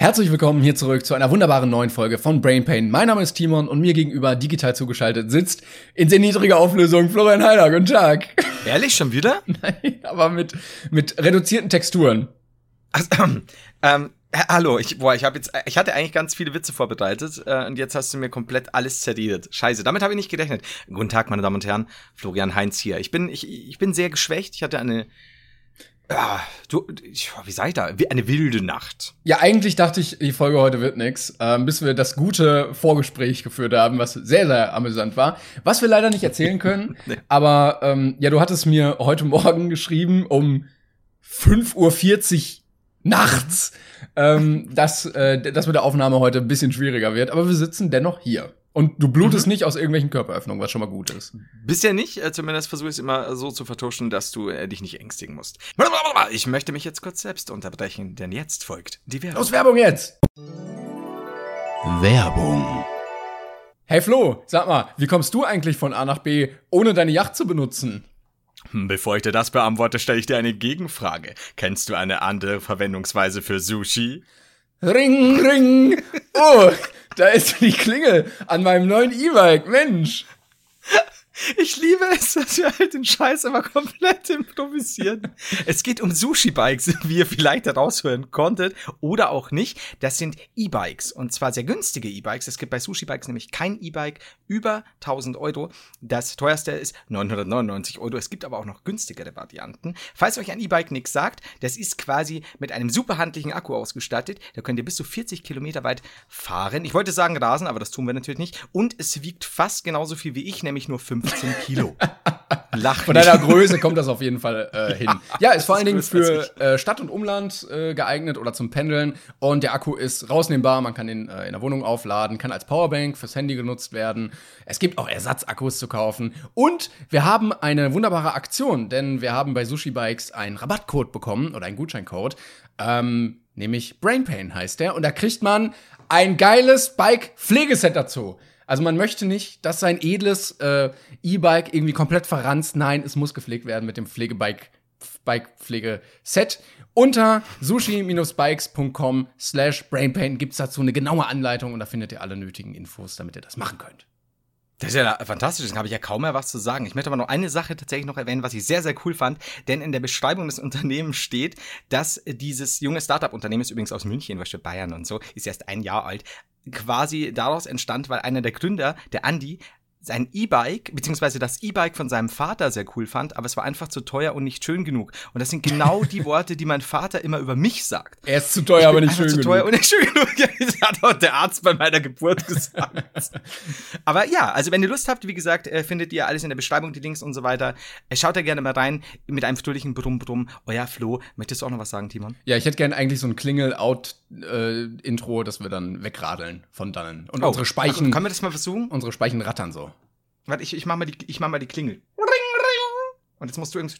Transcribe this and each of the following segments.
Herzlich willkommen hier zurück zu einer wunderbaren neuen Folge von Brain Pain. Mein Name ist Timon und mir gegenüber digital zugeschaltet sitzt in sehr niedriger Auflösung Florian Heiler. Guten Tag. Ehrlich, schon wieder? Nein, aber mit, mit reduzierten Texturen. Also, ähm, hallo, ich, boah, ich habe jetzt, ich hatte eigentlich ganz viele Witze vorbereitet äh, und jetzt hast du mir komplett alles zerredet. Scheiße, damit habe ich nicht gerechnet. Guten Tag, meine Damen und Herren, Florian Heinz hier. Ich bin, ich, ich bin sehr geschwächt. Ich hatte eine ja, du, wie sag ich da? Eine wilde Nacht. Ja, eigentlich dachte ich, die Folge heute wird nix, ähm, bis wir das gute Vorgespräch geführt haben, was sehr, sehr amüsant war. Was wir leider nicht erzählen können. nee. Aber ähm, ja, du hattest mir heute Morgen geschrieben um 5.40 Uhr nachts, ähm, dass, äh, dass mit der Aufnahme heute ein bisschen schwieriger wird. Aber wir sitzen dennoch hier. Und du blutest mhm. nicht aus irgendwelchen Körperöffnungen, was schon mal gut ist. Bisher nicht, äh, zumindest versuche ich es immer so zu vertuschen, dass du äh, dich nicht ängstigen musst. Ich möchte mich jetzt kurz selbst unterbrechen, denn jetzt folgt die Werbung. Los, Werbung jetzt! Werbung. Hey Flo, sag mal, wie kommst du eigentlich von A nach B, ohne deine Yacht zu benutzen? Hm, bevor ich dir das beantworte, stelle ich dir eine Gegenfrage. Kennst du eine andere Verwendungsweise für Sushi? Ring, ring. Oh, da ist die Klingel an meinem neuen E-Bike. Mensch. Ich liebe es, dass wir halt den Scheiß immer komplett improvisieren. es geht um Sushi-Bikes, wie ihr vielleicht heraushören konntet, oder auch nicht. Das sind E-Bikes und zwar sehr günstige E-Bikes. Es gibt bei Sushi-Bikes nämlich kein E-Bike über 1000 Euro. Das teuerste ist 999 Euro. Es gibt aber auch noch günstigere Varianten. Falls euch ein E-Bike nichts sagt, das ist quasi mit einem super handlichen Akku ausgestattet. Da könnt ihr bis zu 40 Kilometer weit fahren. Ich wollte sagen rasen, aber das tun wir natürlich nicht. Und es wiegt fast genauso viel wie ich, nämlich nur 5 15 Kilo. Lach Von deiner Größe kommt das auf jeden Fall äh, hin. Ja, ist vor allen Dingen für äh, Stadt und Umland äh, geeignet oder zum Pendeln. Und der Akku ist rausnehmbar. Man kann ihn äh, in der Wohnung aufladen, kann als Powerbank fürs Handy genutzt werden. Es gibt auch Ersatzakkus zu kaufen. Und wir haben eine wunderbare Aktion, denn wir haben bei Sushi Bikes einen Rabattcode bekommen oder einen Gutscheincode. Ähm, nämlich Brain Pain heißt der. Und da kriegt man ein geiles Bike-Pflegeset dazu. Also man möchte nicht, dass sein edles äh, E-Bike irgendwie komplett verranzt. Nein, es muss gepflegt werden mit dem Pflegebike. Bike-Pflege-Set. Unter sushi-bikes.com slash brainpain gibt es dazu eine genaue Anleitung und da findet ihr alle nötigen Infos, damit ihr das machen könnt. Das ist ja fantastisch, deswegen habe ich ja kaum mehr was zu sagen. Ich möchte aber noch eine Sache tatsächlich noch erwähnen, was ich sehr, sehr cool fand, denn in der Beschreibung des Unternehmens steht, dass dieses junge Startup-Unternehmen ist übrigens aus München, was Bayern und so, ist erst ein Jahr alt, quasi daraus entstand, weil einer der Gründer, der Andi, sein E-Bike, beziehungsweise das E-Bike von seinem Vater sehr cool fand, aber es war einfach zu teuer und nicht schön genug. Und das sind genau die Worte, die mein Vater immer über mich sagt. Er ist zu teuer, aber nicht schön genug. zu teuer und nicht schön genug. das hat auch der Arzt bei meiner Geburt gesagt. aber ja, also wenn ihr Lust habt, wie gesagt, äh, findet ihr alles in der Beschreibung, die Links und so weiter. Äh, schaut da gerne mal rein mit einem fröhlichen Brumm-Brumm. Euer Flo, möchtest du auch noch was sagen, Timon? Ja, ich hätte gerne eigentlich so ein Klingel-Out-Intro, äh, dass wir dann wegradeln von dannen. Und oh, unsere Speichen. Also, können wir das mal versuchen? Unsere Speichen rattern so. Warte, ich, ich mach mal die, ich mach mal die Klingel. Ring, ring. Und jetzt musst du irgendwie.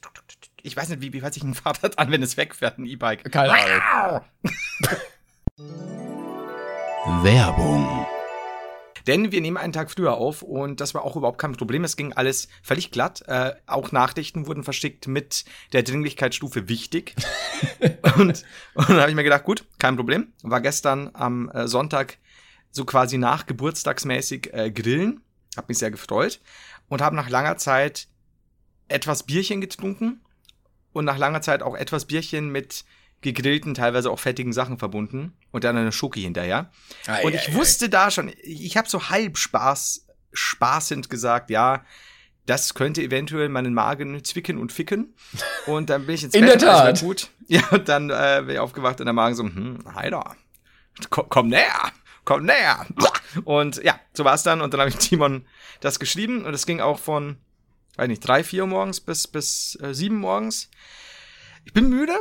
Ich weiß nicht, wie, wie hört sich ein Fahrrad an, wenn es wegfährt, ein E-Bike. Keine Ahnung. Werbung. Denn wir nehmen einen Tag früher auf und das war auch überhaupt kein Problem. Es ging alles völlig glatt. Äh, auch Nachrichten wurden verschickt mit der Dringlichkeitsstufe wichtig. und, und dann habe ich mir gedacht, gut, kein Problem. War gestern am äh, Sonntag so quasi nach geburtstagsmäßig äh, grillen hab mich sehr gefreut und habe nach langer Zeit etwas Bierchen getrunken und nach langer Zeit auch etwas Bierchen mit gegrillten, teilweise auch fettigen Sachen verbunden und dann eine Schoki hinterher. Ei, und ich ei, wusste ei. da schon, ich habe so halb Spaß, spaßend gesagt, ja, das könnte eventuell meinen Magen zwicken und ficken. Und dann bin ich ins In Bett, der Tat. gut. Ja, und dann äh, bin ich aufgewacht und der Magen so, hm, Heider, komm, komm näher komm näher. Und ja, so war es dann. Und dann habe ich Timon das geschrieben. Und es ging auch von, weiß nicht, drei, vier morgens bis, bis äh, sieben morgens. Ich bin müde.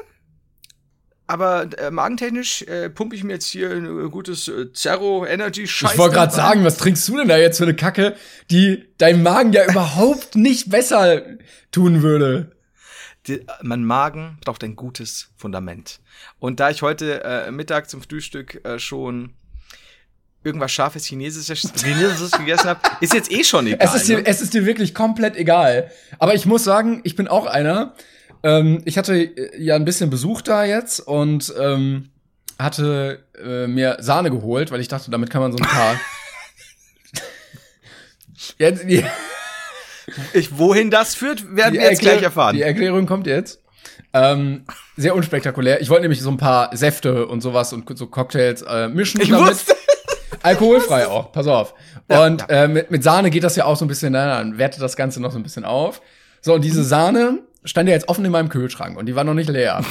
Aber äh, magentechnisch äh, pumpe ich mir jetzt hier ein äh, gutes äh, Zero Energy Scheiß. Ich wollte gerade sagen, was trinkst du denn da jetzt für eine Kacke, die deinem Magen ja überhaupt nicht besser tun würde? Die, mein Magen braucht ein gutes Fundament. Und da ich heute äh, Mittag zum Frühstück äh, schon irgendwas scharfes Chinesisches, Chinesisches gegessen habe, ist jetzt eh schon egal. Es ist, dir, ne? es ist dir wirklich komplett egal. Aber ich muss sagen, ich bin auch einer. Ähm, ich hatte äh, ja ein bisschen Besuch da jetzt und ähm, hatte äh, mir Sahne geholt, weil ich dachte, damit kann man so ein paar. jetzt, die, Ich, wohin das führt, werden wir jetzt Erklär- gleich erfahren. Die Erklärung kommt jetzt. Ähm, sehr unspektakulär. Ich wollte nämlich so ein paar Säfte und sowas und so Cocktails äh, mischen. ich damit- wusste. Alkoholfrei auch, pass auf. Ja, und Äh, mit, mit Sahne geht das ja auch so ein bisschen, na, dann wertet das Ganze noch so ein bisschen auf. So, und diese Sahne stand ja jetzt offen in meinem Kühlschrank und die war noch nicht leer.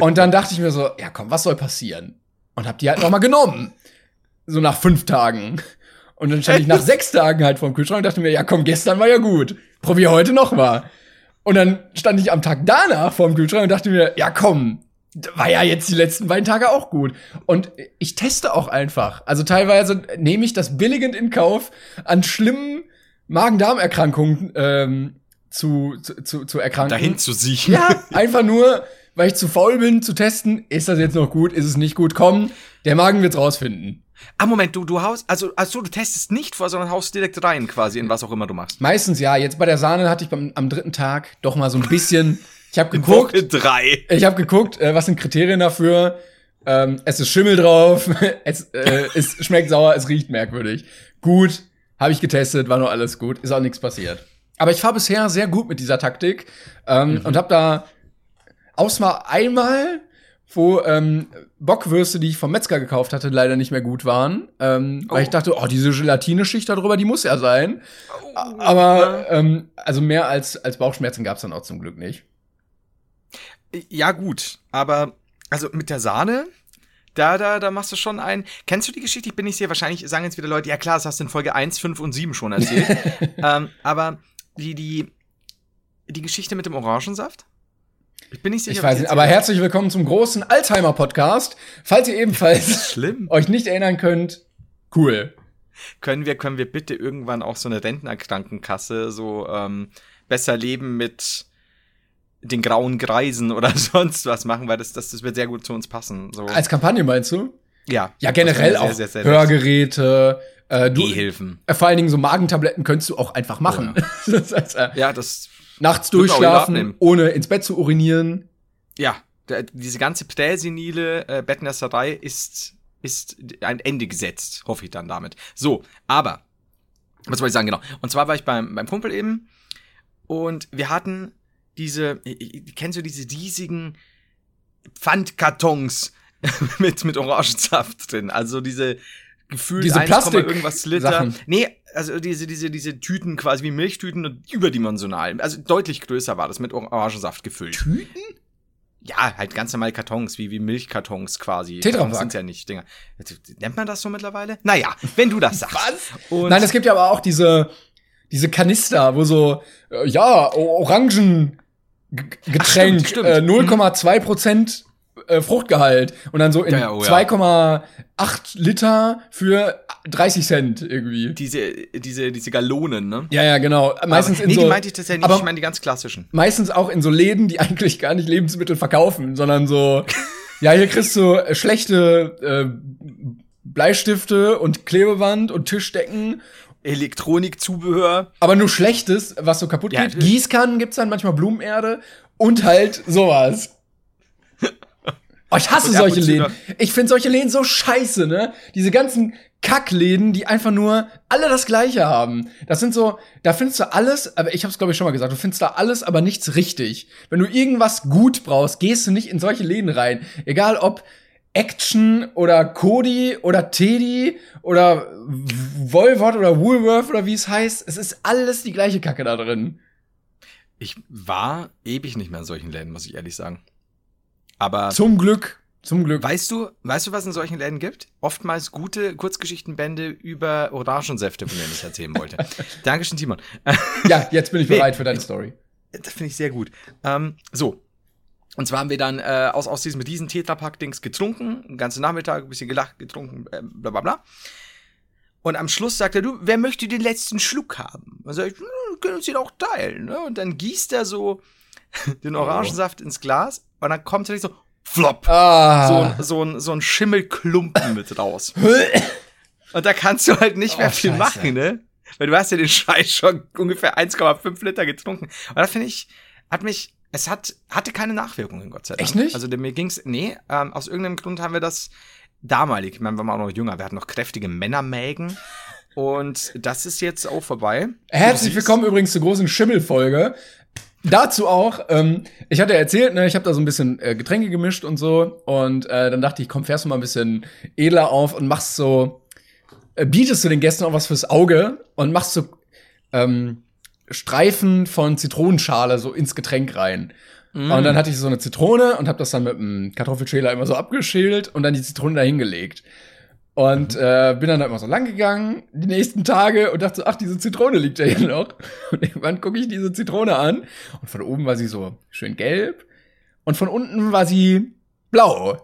und dann dachte ich mir so, ja komm, was soll passieren? Und hab die halt noch mal genommen. So nach fünf Tagen. Und dann stand ich nach sechs Tagen halt vorm Kühlschrank und dachte mir, ja komm, gestern war ja gut. Probier heute noch mal. Und dann stand ich am Tag danach vorm Kühlschrank und dachte mir, ja komm, war ja jetzt die letzten beiden Tage auch gut. Und ich teste auch einfach. Also teilweise nehme ich das billigend in Kauf, an schlimmen Magen-Darm-Erkrankungen ähm, zu, zu, zu, zu erkranken. Dahin zu siechen. Ja, einfach nur, weil ich zu faul bin zu testen, ist das jetzt noch gut, ist es nicht gut, komm, der Magen wird's rausfinden. Ah, Moment, du, du haust, also, also du testest nicht vor, sondern haust direkt rein quasi in was auch immer du machst. Meistens ja, jetzt bei der Sahne hatte ich beim, am dritten Tag doch mal so ein bisschen, ich habe geguckt, Woche drei. Ich habe geguckt, äh, was sind Kriterien dafür. Ähm, es ist Schimmel drauf, es, äh, es schmeckt sauer, es riecht merkwürdig. Gut, habe ich getestet, war nur alles gut, ist auch nichts passiert. Aber ich fahre bisher sehr gut mit dieser Taktik ähm, und habe da ausmal einmal, wo ähm, Bockwürste, die ich vom Metzger gekauft hatte, leider nicht mehr gut waren, ähm, weil Oh. ich dachte, oh, diese Gelatineschicht da drüber, die muss ja sein. Aber ähm, also mehr als als Bauchschmerzen gab's dann auch zum Glück nicht. Ja, gut, aber also mit der Sahne, da, da, da machst du schon ein. Kennst du die Geschichte? Ich bin nicht sehr, wahrscheinlich sagen jetzt wieder Leute, ja klar, das hast du in Folge 1, 5 und 7 schon erzählt. ähm, aber die, die, die Geschichte mit dem Orangensaft? Ich bin nicht sicher. Ich weiß ich nicht, aber herzlich willkommen zum großen Alzheimer-Podcast. Falls ihr ebenfalls Schlimm. euch nicht erinnern könnt, cool. Können wir, können wir bitte irgendwann auch so eine Rentnerkrankenkasse so ähm, besser leben mit den grauen Greisen oder sonst was machen, weil das, das, das wird sehr gut zu uns passen. So. Als Kampagne meinst du? ja. Ja, generell auch sehr, sehr, sehr Hörgeräte. Äh, du, Gehhilfen. äh, vor allen Dingen so Magentabletten könntest du auch einfach machen. das heißt, äh, Ja, das nachts durchschlafen, ohne ins Bett zu urinieren. ja, der, diese ganze präsenile äh, Bettnässerei ist, ist ein Ende gesetzt, hoffe ich dann damit. So, aber, was wollte ich sagen, genau. Und zwar war ich beim, beim Kumpel eben und wir hatten diese, kennst du diese riesigen Pfandkartons mit, mit Orangensaft drin? Also diese gefühlt Diese 1, Plastik- irgendwas Liter. Sachen. Nee, also diese, diese, diese Tüten quasi wie Milchtüten und überdimensional. Also deutlich größer war das mit Orangensaft gefüllt. Tüten? Ja, halt ganz normale Kartons, wie, wie Milchkartons quasi. Tetrapack. Sind ja nicht Dinger. Nennt man das so mittlerweile? Naja, wenn du das sagst. Was? Nein, es gibt ja aber auch diese, diese Kanister, wo so, äh, ja, Orangen Getränk, Ach, stimmt, äh, stimmt. 0,2 Prozent äh, Fruchtgehalt und dann so in Ja, ja, oh ja. 2,8 Liter für 30 Cent irgendwie. diese, diese, diese Gallonen, ne? Ja, ja, genau. Meistens aber, in nee, so, die meinte ich tatsächlich nicht, aber ich meine die ganz klassischen. meistens auch in so Läden, die eigentlich gar nicht Lebensmittel verkaufen, sondern so, ja, hier kriegst du äh, schlechte äh, Bleistifte und Klebeband und Tischdecken, Elektronikzubehör. aber nur schlechtes, was so kaputt Ja, geht. natürlich. Gießkannen gibt's dann manchmal Blumenerde und halt sowas. Oh, ich hasse solche Läden. Ich finde solche Läden so scheiße, ne? Diese ganzen Kackläden, die einfach nur alle das Gleiche haben. Das sind so, da findest du alles, aber ich hab's glaube ich schon mal gesagt, du findest da alles, aber nichts richtig. Wenn du irgendwas gut brauchst, gehst du nicht in solche Läden rein. Egal ob Action oder Cody oder Teddy oder Volvot oder Woolworth oder wie es heißt. Es ist alles die gleiche Kacke da drin. Ich war ewig nicht mehr in solchen Läden, muss ich ehrlich sagen. Aber Zum Glück, zum Glück. weißt du, weißt du, was es in solchen Läden gibt? Oftmals gute Kurzgeschichtenbände über Orangensäfte, von denen ich erzählen wollte. Dankeschön, Timon. Ja, jetzt bin ich Nee. bereit für deine Story. Das finde ich sehr gut. Ähm, so. Und zwar haben wir dann äh, aus, aus diesem riesen Tetrapack-Dings getrunken, den ganzen Nachmittag, ein bisschen gelacht, getrunken, äh, bla bla bla. Und am Schluss sagt er, du, wer möchte den letzten Schluck haben? Und sag ich, "Hm, wir können uns den auch teilen. Ne? Und dann gießt er so den Orangensaft ins Glas und dann kommt er so, flop, so, Ah. ein, so, ein, so ein Schimmelklumpen mit raus. Und da kannst du halt nicht mehr Oh, viel Scheiße. machen, ne? Weil du hast ja den Scheiß schon ungefähr 1,5 Liter getrunken. Und das finde ich, hat mich, es hat, hatte keine Nachwirkungen, Gott sei Dank. Echt nicht? Also mir ging's, nee, ähm, aus irgendeinem Grund haben wir das damalig, ich meine, wir waren auch noch jünger, wir hatten noch kräftige Männermägen. Und das ist jetzt auch vorbei. Herzlich willkommen übrigens zur großen Schimmelfolge. Dazu auch, ähm, ich hatte erzählt, ne, ich habe da so ein bisschen äh, Getränke gemischt und so. Und äh, dann dachte ich, komm, fährst du mal ein bisschen edler auf und machst so, äh, bietest du den Gästen auch was fürs Auge und machst so ähm, Streifen von Zitronenschale so ins Getränk rein. Mm. Und dann hatte ich so eine Zitrone und habe das dann mit einem Kartoffelschäler immer so abgeschält und dann die Zitrone da hingelegt. Und mhm. äh, bin dann da immer so lang gegangen, die nächsten Tage, und dachte so, ach, diese Zitrone liegt ja hier noch. Und irgendwann gucke ich diese Zitrone an. Und von oben war sie so schön gelb. Und von unten war sie blau.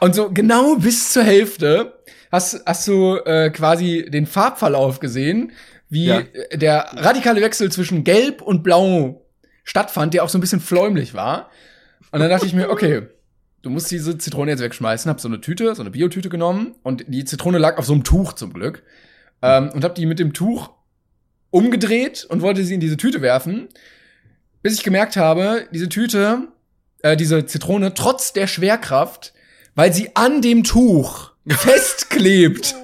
Und so genau bis zur Hälfte hast, hast du äh, quasi den Farbverlauf gesehen, wie ja. der radikale Wechsel zwischen Gelb und Blau stattfand, der auch so ein bisschen fläumlich war. Und dann dachte ich mir, okay, du musst diese Zitrone jetzt wegschmeißen. Hab so eine Tüte, so eine Biotüte genommen und die Zitrone lag auf so einem Tuch zum Glück. Ähm, und hab die mit dem Tuch umgedreht und wollte sie in diese Tüte werfen, bis ich gemerkt habe, diese Tüte, äh, diese Zitrone, trotz der Schwerkraft, weil sie an dem Tuch festklebt.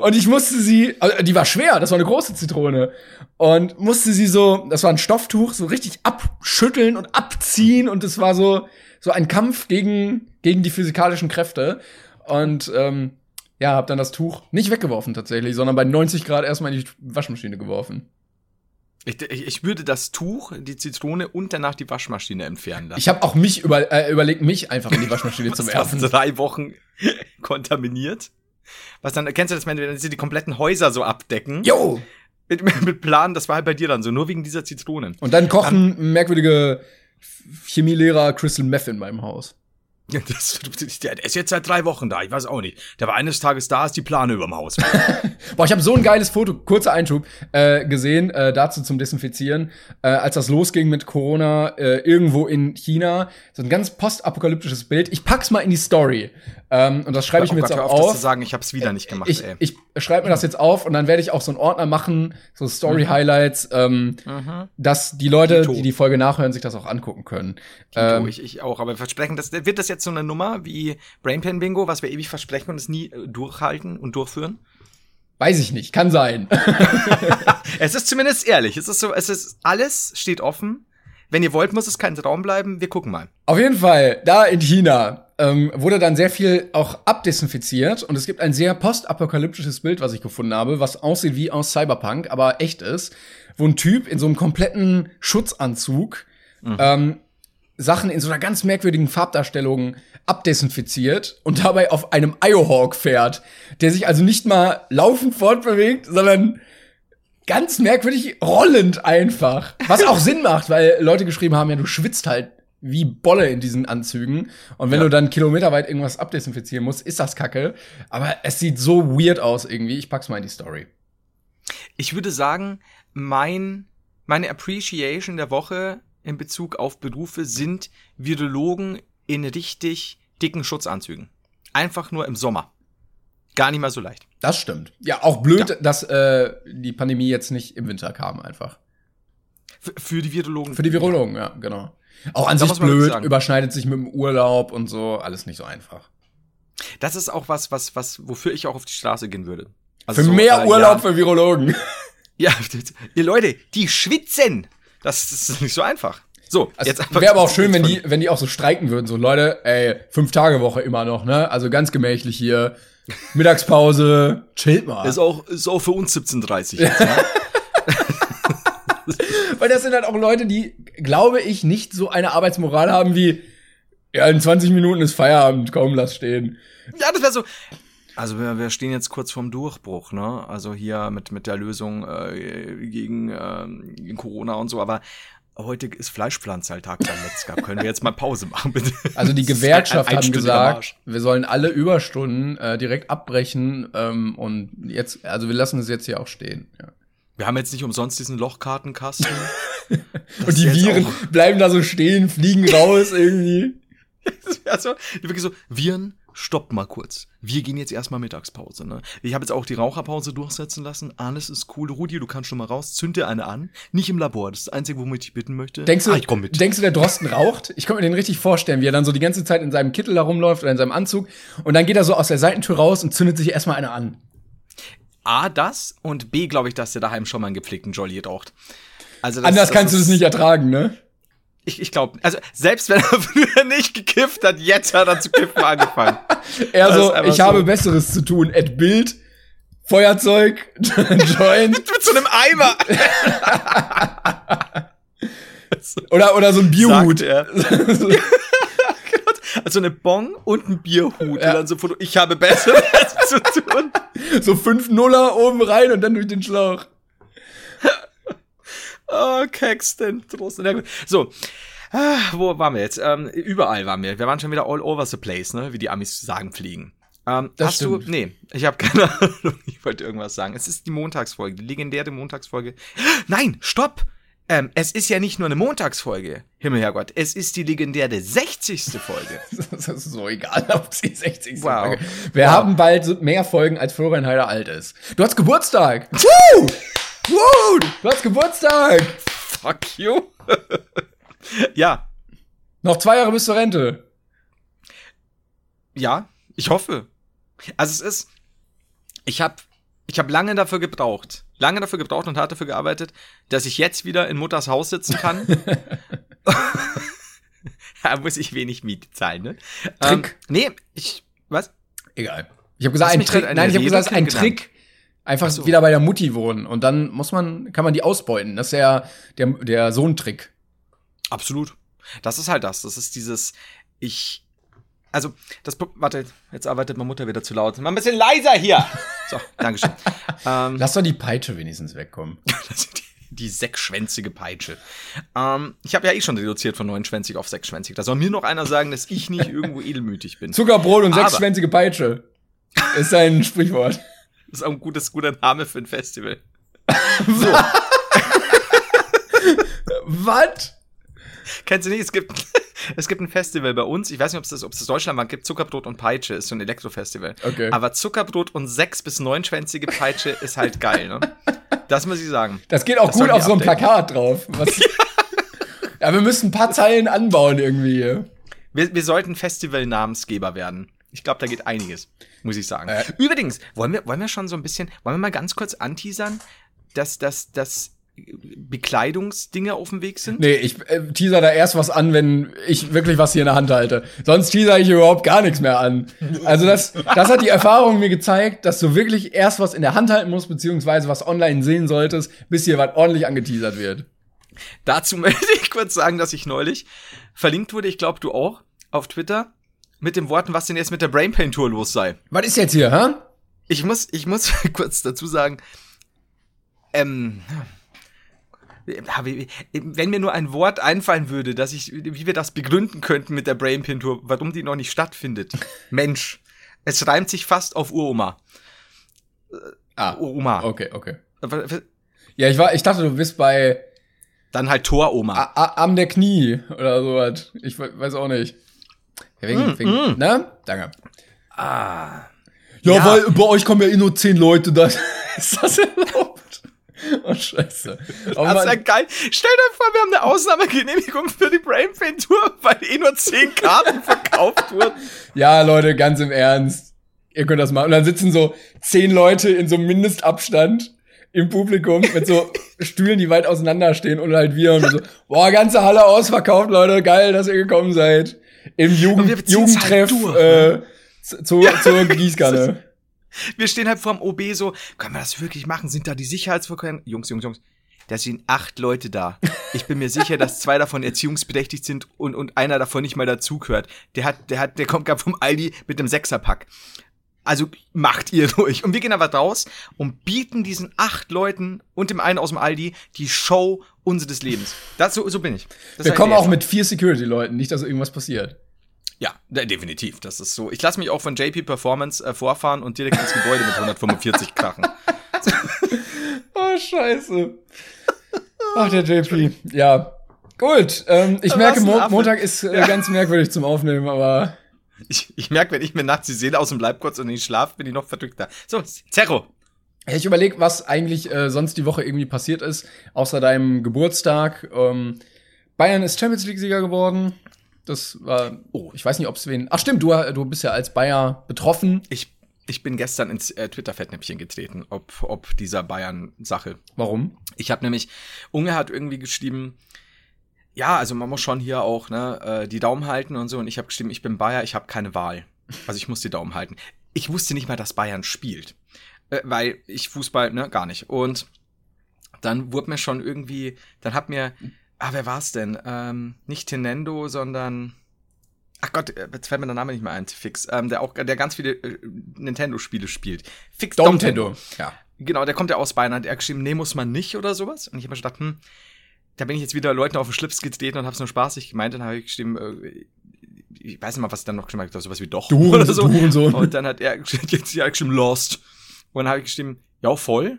Und ich musste sie, also die war schwer, das war eine große Zitrone. Und musste sie so, das war ein Stofftuch, so richtig abschütteln und abziehen. Und es war so, so ein Kampf gegen, gegen die physikalischen Kräfte. Und ähm, ja, habe dann das Tuch nicht weggeworfen tatsächlich, sondern bei 90 Grad erstmal in die Waschmaschine geworfen. Ich, ich, ich würde das Tuch, die Zitrone und danach die Waschmaschine entfernen lassen. Ich habe auch mich über, äh, überlegt, mich einfach in die Waschmaschine zu werfen. Drei Wochen kontaminiert. Was dann, kennst du das, wenn sie die kompletten Häuser so abdecken? Jo! Mit, mit Plan, das war halt bei dir dann so, nur wegen dieser Zitronen. Und dann kochen um, merkwürdige Chemielehrer Crystal Meth in meinem Haus. Ja, das, der ist jetzt seit drei Wochen da, ich weiß auch nicht. Der war eines Tages da, ist die Plane überm Haus. Boah, ich habe so ein geiles Foto, kurzer Einschub, äh, gesehen, äh, dazu zum Desinfizieren, äh, als das losging mit Corona äh, irgendwo in China. So ein ganz postapokalyptisches Bild. Ich pack's mal in die Story. Ähm, und das schreibe ich oh mir Gott, jetzt auch auf. Das zu sagen, ich hab's wieder nicht gemacht, ich, ey. Ich schreibe mir das jetzt auf und dann werde ich auch so einen Ordner machen, so Story-Highlights, mhm. ähm, mhm. dass die Leute, Tito. die die Folge nachhören, sich das auch angucken können. Tito, ähm, ich, ich auch, aber versprechen, das, wird das jetzt so eine Nummer wie Brainpan Bingo, was wir ewig versprechen und es nie äh, durchhalten und durchführen? Weiß ich nicht, kann sein. es ist zumindest ehrlich. Es ist so, es ist alles steht offen. Wenn ihr wollt, muss es kein Traum bleiben. Wir gucken mal. Auf jeden Fall, da in China ähm, wurde dann sehr viel auch abdesinfiziert und es gibt ein sehr postapokalyptisches Bild, was ich gefunden habe, was aussieht wie aus Cyberpunk, aber echt ist, wo ein Typ in so einem kompletten Schutzanzug mhm. ähm, Sachen in so einer ganz merkwürdigen Farbdarstellung abdesinfiziert und dabei auf einem Iohawk fährt, der sich also nicht mal laufend fortbewegt, sondern ganz merkwürdig rollend einfach. Was auch Sinn macht, weil Leute geschrieben haben, ja, du schwitzt halt wie Bolle in diesen Anzügen. Und wenn ja. du dann kilometerweit irgendwas abdesinfizieren musst, ist das kacke. Aber es sieht so weird aus irgendwie. Ich pack's mal in die Story. Ich würde sagen, mein, meine Appreciation der Woche in Bezug auf Berufe sind Virologen in richtig dicken Schutzanzügen. Einfach nur im Sommer. Gar nicht mal so leicht. Das stimmt. Ja, auch blöd, ja. dass äh, die Pandemie jetzt nicht im Winter kam, einfach. F für die Virologen. Für die Virologen, ja, genau. Auch an da sich blöd, überschneidet sich mit dem Urlaub und so, alles nicht so einfach. Das ist auch was, was, was, wofür ich auch auf die Straße gehen würde. Also für so, mehr äh, Urlaub ja, für Virologen. Ja, ihr Leute, die schwitzen. Das, ist nicht so einfach. So, also jetzt wäre aber auch schön, wenn die, wenn die auch so streiken würden. So, Leute, ey, fünf Tage Woche immer noch, ne? Also ganz gemächlich hier. Mittagspause, chillt mal. Ist auch, ist auch für uns 17.30 jetzt, ne? Weil das sind halt auch Leute, die, glaube ich, nicht so eine Arbeitsmoral haben wie, ja, in 20 Minuten ist Feierabend, komm, lass stehen. Ja, das wäre so. Also wir, wir stehen jetzt kurz vorm Durchbruch, ne? Also hier mit, mit der Lösung äh, gegen, äh, gegen Corona und so, aber heute ist Fleischpflanzteiltag beim Metzger. Können wir jetzt mal Pause machen, bitte? Also die Gewerkschaft hat gesagt, wir sollen alle Überstunden äh, direkt abbrechen ähm, und jetzt, also wir lassen es jetzt hier auch stehen. Ja. Wir haben jetzt nicht umsonst diesen Lochkartenkasten. und die Viren bleiben da so stehen, fliegen raus irgendwie. also, wirklich so, Viren, stopp mal kurz. Wir gehen jetzt erstmal Mittagspause, ne? Ich habe jetzt auch die Raucherpause durchsetzen lassen. Alles ist cool. Rudi, du kannst schon mal raus. Zünd dir eine an. Nicht im Labor. Das ist das Einzige, womit ich dich bitten möchte. Denkst du, ah, ich komm mit. denkst du, der Drosten raucht? Ich kann mir den richtig vorstellen, wie er dann so die ganze Zeit in seinem Kittel da rumläuft oder in seinem Anzug. Und dann geht er so aus der Seitentür raus und zündet sich erstmal eine an. A, das und B, glaube ich, dass der daheim schon mal einen gepflegten Jolly raucht. Also das, Anders das kannst du ist- das nicht ertragen, ne? Ich, ich glaube, also selbst wenn er früher nicht gekifft hat, jetzt hat er zu kiffen angefangen. Er so, ich habe so. Besseres zu tun. Ed Bild, Feuerzeug, Joint Mit so einem Eimer. oder, oder so ein Bierhut. Also eine Bong und ein Bierhut. Und dann so Foto, ich habe Besseres zu tun. so fünf Nuller oben rein und dann durch den Schlauch. Oh, denn Trost. Na gut. So. Ah, Wo waren wir jetzt? Ähm, überall waren wir. Wir waren schon wieder all over the place, ne? Wie die Amis sagen fliegen. Ähm, Das hast stimmt. du. Nee, ich habe keine Ahnung. Ich wollte irgendwas sagen. Es ist die Montagsfolge, die legendäre Montagsfolge. Nein, stopp! Ähm, es ist ja nicht nur eine Montagsfolge. Himmel, Herrgott. Es ist die legendäre 60. Folge. Das ist so egal, ob sie 60 Wow. Folge. Wir Wow. haben bald mehr Folgen, als Florian Heider alt ist. Du hast Geburtstag. Woo! Woo! Du hast Geburtstag. Fuck you. ja, Noch zwei Jahre bis zur Rente. Ja, ich hoffe. Also es ist, ich habe ich hab lange dafür gebraucht, lange dafür gebraucht und hart dafür gearbeitet, dass ich jetzt wieder in Mutters Haus sitzen kann. da muss ich wenig Miete zahlen, ne? Trick. Ähm, nee, ich, was? Egal. Ich habe gesagt, ein Trick. Nein, ich habe gesagt, ein. Trick. Einfach Ach so. wieder bei der Mutti wohnen. Und dann muss man, kann man die ausbeuten. Das ist der, der, der Sohn-Trick. Absolut. Das ist halt das. Das ist dieses, ich, also, das, warte, jetzt arbeitet meine Mutter wieder zu laut. Mal ein bisschen leiser hier. So, Dankeschön. ähm, Lass doch die Peitsche wenigstens wegkommen. Die, die sechsschwänzige Peitsche. Ähm, ich habe ja eh schon reduziert von neunschwänzig auf sechsschwänzig. Da soll mir noch einer sagen, dass ich nicht irgendwo edelmütig bin. Zuckerbrot und Aber- sechsschwänzige Peitsche. Ist ein Sprichwort. Das ist auch ein gutes, guter Name für ein Festival. Was? Kennst du nicht? Es gibt, es gibt ein Festival bei uns. Ich weiß nicht, ob es das, ob es das deutschlandweit gibt. Zuckerbrot und Peitsche ist so ein Elektrofestival. Okay. Aber Zuckerbrot und sechs bis neunschwänzige Peitsche ist halt geil, ne? Das muss ich sagen. Das geht auch Das gut auf so ein. Plakat drauf. Was? ja, wir müssen ein paar Zeilen anbauen irgendwie. Wir, wir sollten Festival-Namensgeber werden. Ich glaube, da geht einiges, muss ich sagen. Äh. Übrigens, wollen wir, wollen wir schon so ein bisschen, wollen wir mal ganz kurz anteasern, dass, dass, dass Bekleidungsdinge auf dem Weg sind? Nee, ich äh, teaser da erst was an, wenn ich wirklich was hier in der Hand halte. Sonst teaser ich überhaupt gar nichts mehr an. Also das, das hat die Erfahrung mir gezeigt, dass du wirklich erst was in der Hand halten musst, beziehungsweise was online sehen solltest, bis hier was ordentlich angeteasert wird. Dazu möchte ich kurz sagen, dass ich neulich verlinkt wurde, ich glaube du auch, auf Twitter, mit den Worten, was denn jetzt mit der Brain Pain Tour los sei. Was ist jetzt hier, hä? Ich muss, ich muss kurz dazu sagen, ähm, wenn mir nur ein Wort einfallen würde, dass ich, wie wir das begründen könnten mit der Brain Pain Tour, warum die noch nicht stattfindet. Mensch, es reimt sich fast auf Uroma. Ah, Uroma. okay, okay. Ja, ich war, ich dachte, du bist bei Dann halt Toroma. A A Arm der Knie oder sowas. Ich we- weiß auch nicht. Ja, wegen, wegen, ne? Danke. Ah. Ja, Ja. weil bei euch kommen ja eh nur zehn Leute, da ist das erlaubt. Oh, scheiße. Oh, Das ist ja geil. Stell dir vor, wir haben eine Ausnahmegenehmigung für die Brain Pain Tour, weil eh nur zehn Karten verkauft wurden. Ja, Leute, ganz im Ernst. Ihr könnt das machen. Und dann sitzen so zehn Leute in so einem Mindestabstand im Publikum mit so Stühlen, die weit auseinander stehen und halt wir und so, boah, ganze Halle ausverkauft, Leute, geil, dass ihr gekommen seid. Im Jugend ziehen's Jugendtreff halt durch, äh, zu, zu, zur Gießkanne. Wir stehen halt vorm OB so, können wir das wirklich machen? Sind da die Sicherheitsvorkehrungen? Jungs, Jungs, Jungs, da sind acht Leute da. Ich bin mir sicher, dass zwei davon erziehungsberechtigt sind und, und einer davon nicht mal dazugehört. Der hat, der hat, der kommt gerade vom Aldi mit einem Sechserpack. Also macht ihr durch. Und wir gehen aber raus und bieten diesen acht Leuten und dem einen aus dem Aldi die Show unseres Lebens. Das, so, so bin ich. Das Wir kommen auch mit vier Security-Leuten, nicht, dass irgendwas passiert. Ja, de- definitiv. Das ist so. Ich lasse mich auch von JP Performance äh, vorfahren und direkt ins Gebäude mit 145 krachen. Oh, scheiße. Ach, der JP. Ja. Gut, ähm, ich merke, Mo. Montag ist äh, ganz merkwürdig zum Aufnehmen, aber Ich, ich merke, wenn ich mir nachts die Seele aus dem Leib kurz und ich schlaf, bin ich noch verdrückter. So, Zerro. Ich überlege, was eigentlich äh, sonst die Woche irgendwie passiert ist, außer deinem Geburtstag. Ähm, Bayern ist Champions League-Sieger geworden. Das war, oh, ich weiß nicht, ob es wen. Ach stimmt, du, du bist ja als Bayer betroffen. Ich, ich bin gestern ins äh, Twitter-Fettnäpfchen getreten, ob, ob dieser Bayern-Sache. Warum? Ich habe nämlich, Unge hat irgendwie geschrieben, ja, also man muss schon hier auch ne, äh, die Daumen halten und so. Und ich habe geschrieben, ich bin Bayer, ich habe keine Wahl. Also ich muss die Daumen halten. Ich wusste nicht mal, dass Bayern spielt, äh, weil ich Fußball ne gar nicht. Und dann wurde mir schon irgendwie, dann hat mir, ah, wer war's denn? Ähm, nicht Tenendo, sondern Ach Gott, äh, jetzt fällt mir der Name nicht mehr ein, Fix, ähm, der auch, der ganz viele äh, Nintendo-Spiele spielt. Fix Dom Nintendo. Ja. Genau, der kommt ja aus Bayern, hat er geschrieben, nee, muss man nicht oder sowas. Und ich habe mir gedacht, hm, da bin ich jetzt wieder Leuten auf den Schlips getreten und hab's nur spaßig gemeint. Dann habe ich geschrieben, äh, ich weiß nicht mal, was dann noch geschrieben hat, sowas wie doch du, oder so. Du und, so. und dann hat er jetzt ja geschrieben Lost. Und dann habe ich geschrieben, ja voll.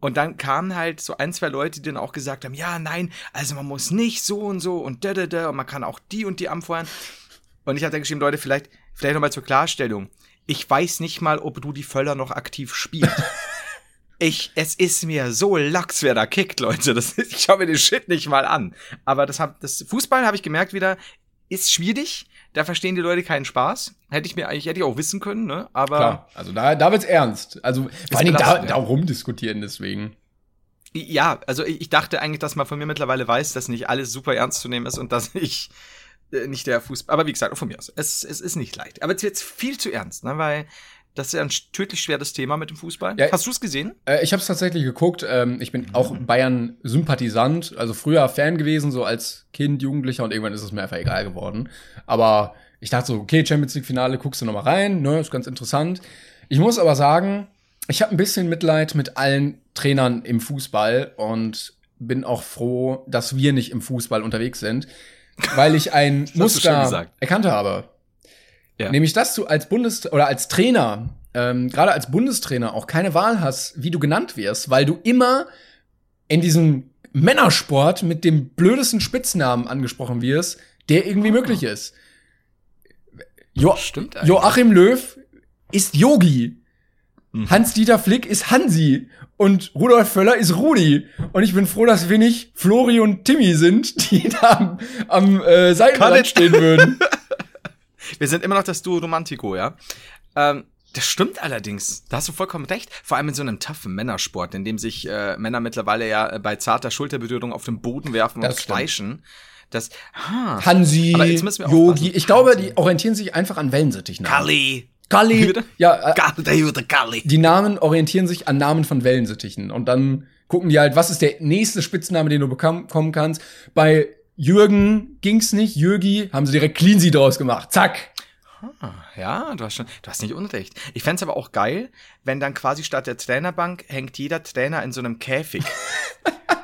Und dann kamen halt so ein, zwei Leute, die dann auch gesagt haben, ja, nein, also man muss nicht so und so und da, da, da und man kann auch die und die anfeuern. Und ich hatte geschrieben, Leute, vielleicht, vielleicht nochmal zur Klarstellung. Ich weiß nicht mal, ob du die Völler noch aktiv spielt. ich, es ist mir so lax, wer da kickt, Leute. Das, ich schaue mir den Shit nicht mal an. Aber das, hab, das Fußball habe ich gemerkt wieder, ist schwierig. Da verstehen die Leute keinen Spaß. Hätte ich mir eigentlich, hätte ich auch wissen können, ne? Aber. Klar, also da, da wird's ernst. Also, vor allem da, da rumdiskutieren deswegen. Ja, also ich dachte eigentlich, dass man von mir mittlerweile weiß, dass nicht alles super ernst zu nehmen ist und dass ich äh, nicht der Fußball. Aber wie gesagt, auch von mir aus. Es, es ist nicht leicht. Aber jetzt wird's viel zu ernst, ne? Weil das ist ja ein tödlich schweres Thema mit dem Fußball. Ja, Hast du es gesehen? Äh, ich habe es tatsächlich geguckt. Ähm, ich bin auch Bayern-Sympathisant, also früher Fan gewesen, so als Kind, Jugendlicher und irgendwann ist es mir einfach egal geworden. Aber ich dachte so, okay, Champions League-Finale, guckst du noch mal rein, ne, ist ganz interessant. Ich muss aber sagen, ich habe ein bisschen Mitleid mit allen Trainern im Fußball und bin auch froh, dass wir nicht im Fußball unterwegs sind, weil ich ein Muster erkannt habe. Ja. Nämlich, dass du als Bundes- oder als Trainer, ähm, gerade als Bundestrainer auch keine Wahl hast, wie du genannt wirst, weil du immer in diesem Männersport mit dem blödesten Spitznamen angesprochen wirst, der irgendwie oh. möglich ist. Jo Stimmt eigentlich. Joachim Löw ist Yogi. Mhm. Hans-Dieter Flick ist Hansi. Und Rudolf Völler ist Rudi. Und ich bin froh, dass wir nicht Flori und Timmy sind, die da am, am äh, Seitenrand stehen würden. Wir sind immer noch das Duo Romantico, ja. Ähm, das stimmt allerdings. Da hast du vollkommen recht. Vor allem in so einem toughen Männersport, in dem sich äh, Männer mittlerweile ja bei zarter Schulterberührung auf den Boden werfen das und schleichen. Das, ha. Hansi, Yogi. Ich glaube, die orientieren sich einfach an Wellensittichen. Kali. Kali. Ja, äh, Kali. Die Namen orientieren sich an Namen von Wellensittichen. Und dann gucken die halt, was ist der nächste Spitzname, den du bekommen kannst. Bei Jürgen ging's nicht, Jürgi, haben sie direkt Cleansy draus gemacht. Zack. Ah, ja, du hast schon, du hast nicht unrecht. Ich fände aber auch geil, wenn dann quasi statt der Trainerbank hängt jeder Trainer in so einem Käfig.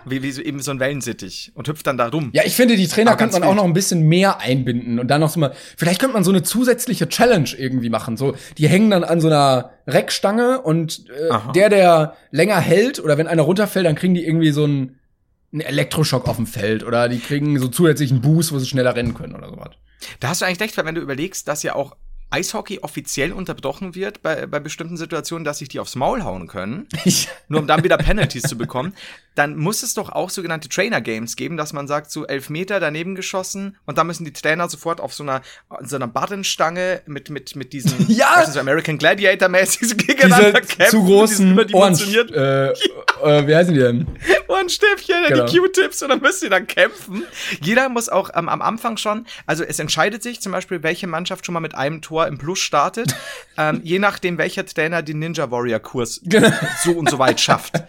wie, wie so eben so ein Wellensittich und hüpft dann da rum. Ja, ich finde, die Trainer könnte man wild. auch noch ein bisschen mehr einbinden und dann noch so mal, vielleicht könnte man so eine zusätzliche Challenge irgendwie machen. So, die hängen dann an so einer Reckstange und äh, der, der länger hält oder wenn einer runterfällt, dann kriegen die irgendwie so einen einen Elektroschock auf dem Feld oder die kriegen so zusätzlichen Boost, wo sie schneller rennen können oder sowas. Da hast du eigentlich recht, weil wenn du überlegst, dass ja auch Eishockey offiziell unterbrochen wird bei, bei bestimmten Situationen, dass sich die aufs Maul hauen können, nur um dann wieder Penalties zu bekommen, dann muss es doch auch sogenannte Trainer Games geben, dass man sagt, so elf Meter daneben geschossen und dann müssen die Trainer sofort auf so einer so einer Barrenstange mit mit mit diesen ja! so American Gladiator mäßig so gegeneinander Diese kämpfen, zu großen Ohren, äh, äh, wie heißen die denn? Ohrenstäbchen, genau. die Q-Tips und dann müssen die dann kämpfen. Jeder muss auch ähm, am Anfang schon, also es entscheidet sich zum Beispiel, welche Mannschaft schon mal mit einem Tor im Plus startet, ähm, je nachdem, welcher Trainer den Ninja Warrior Kurs genau. so und so weit schafft.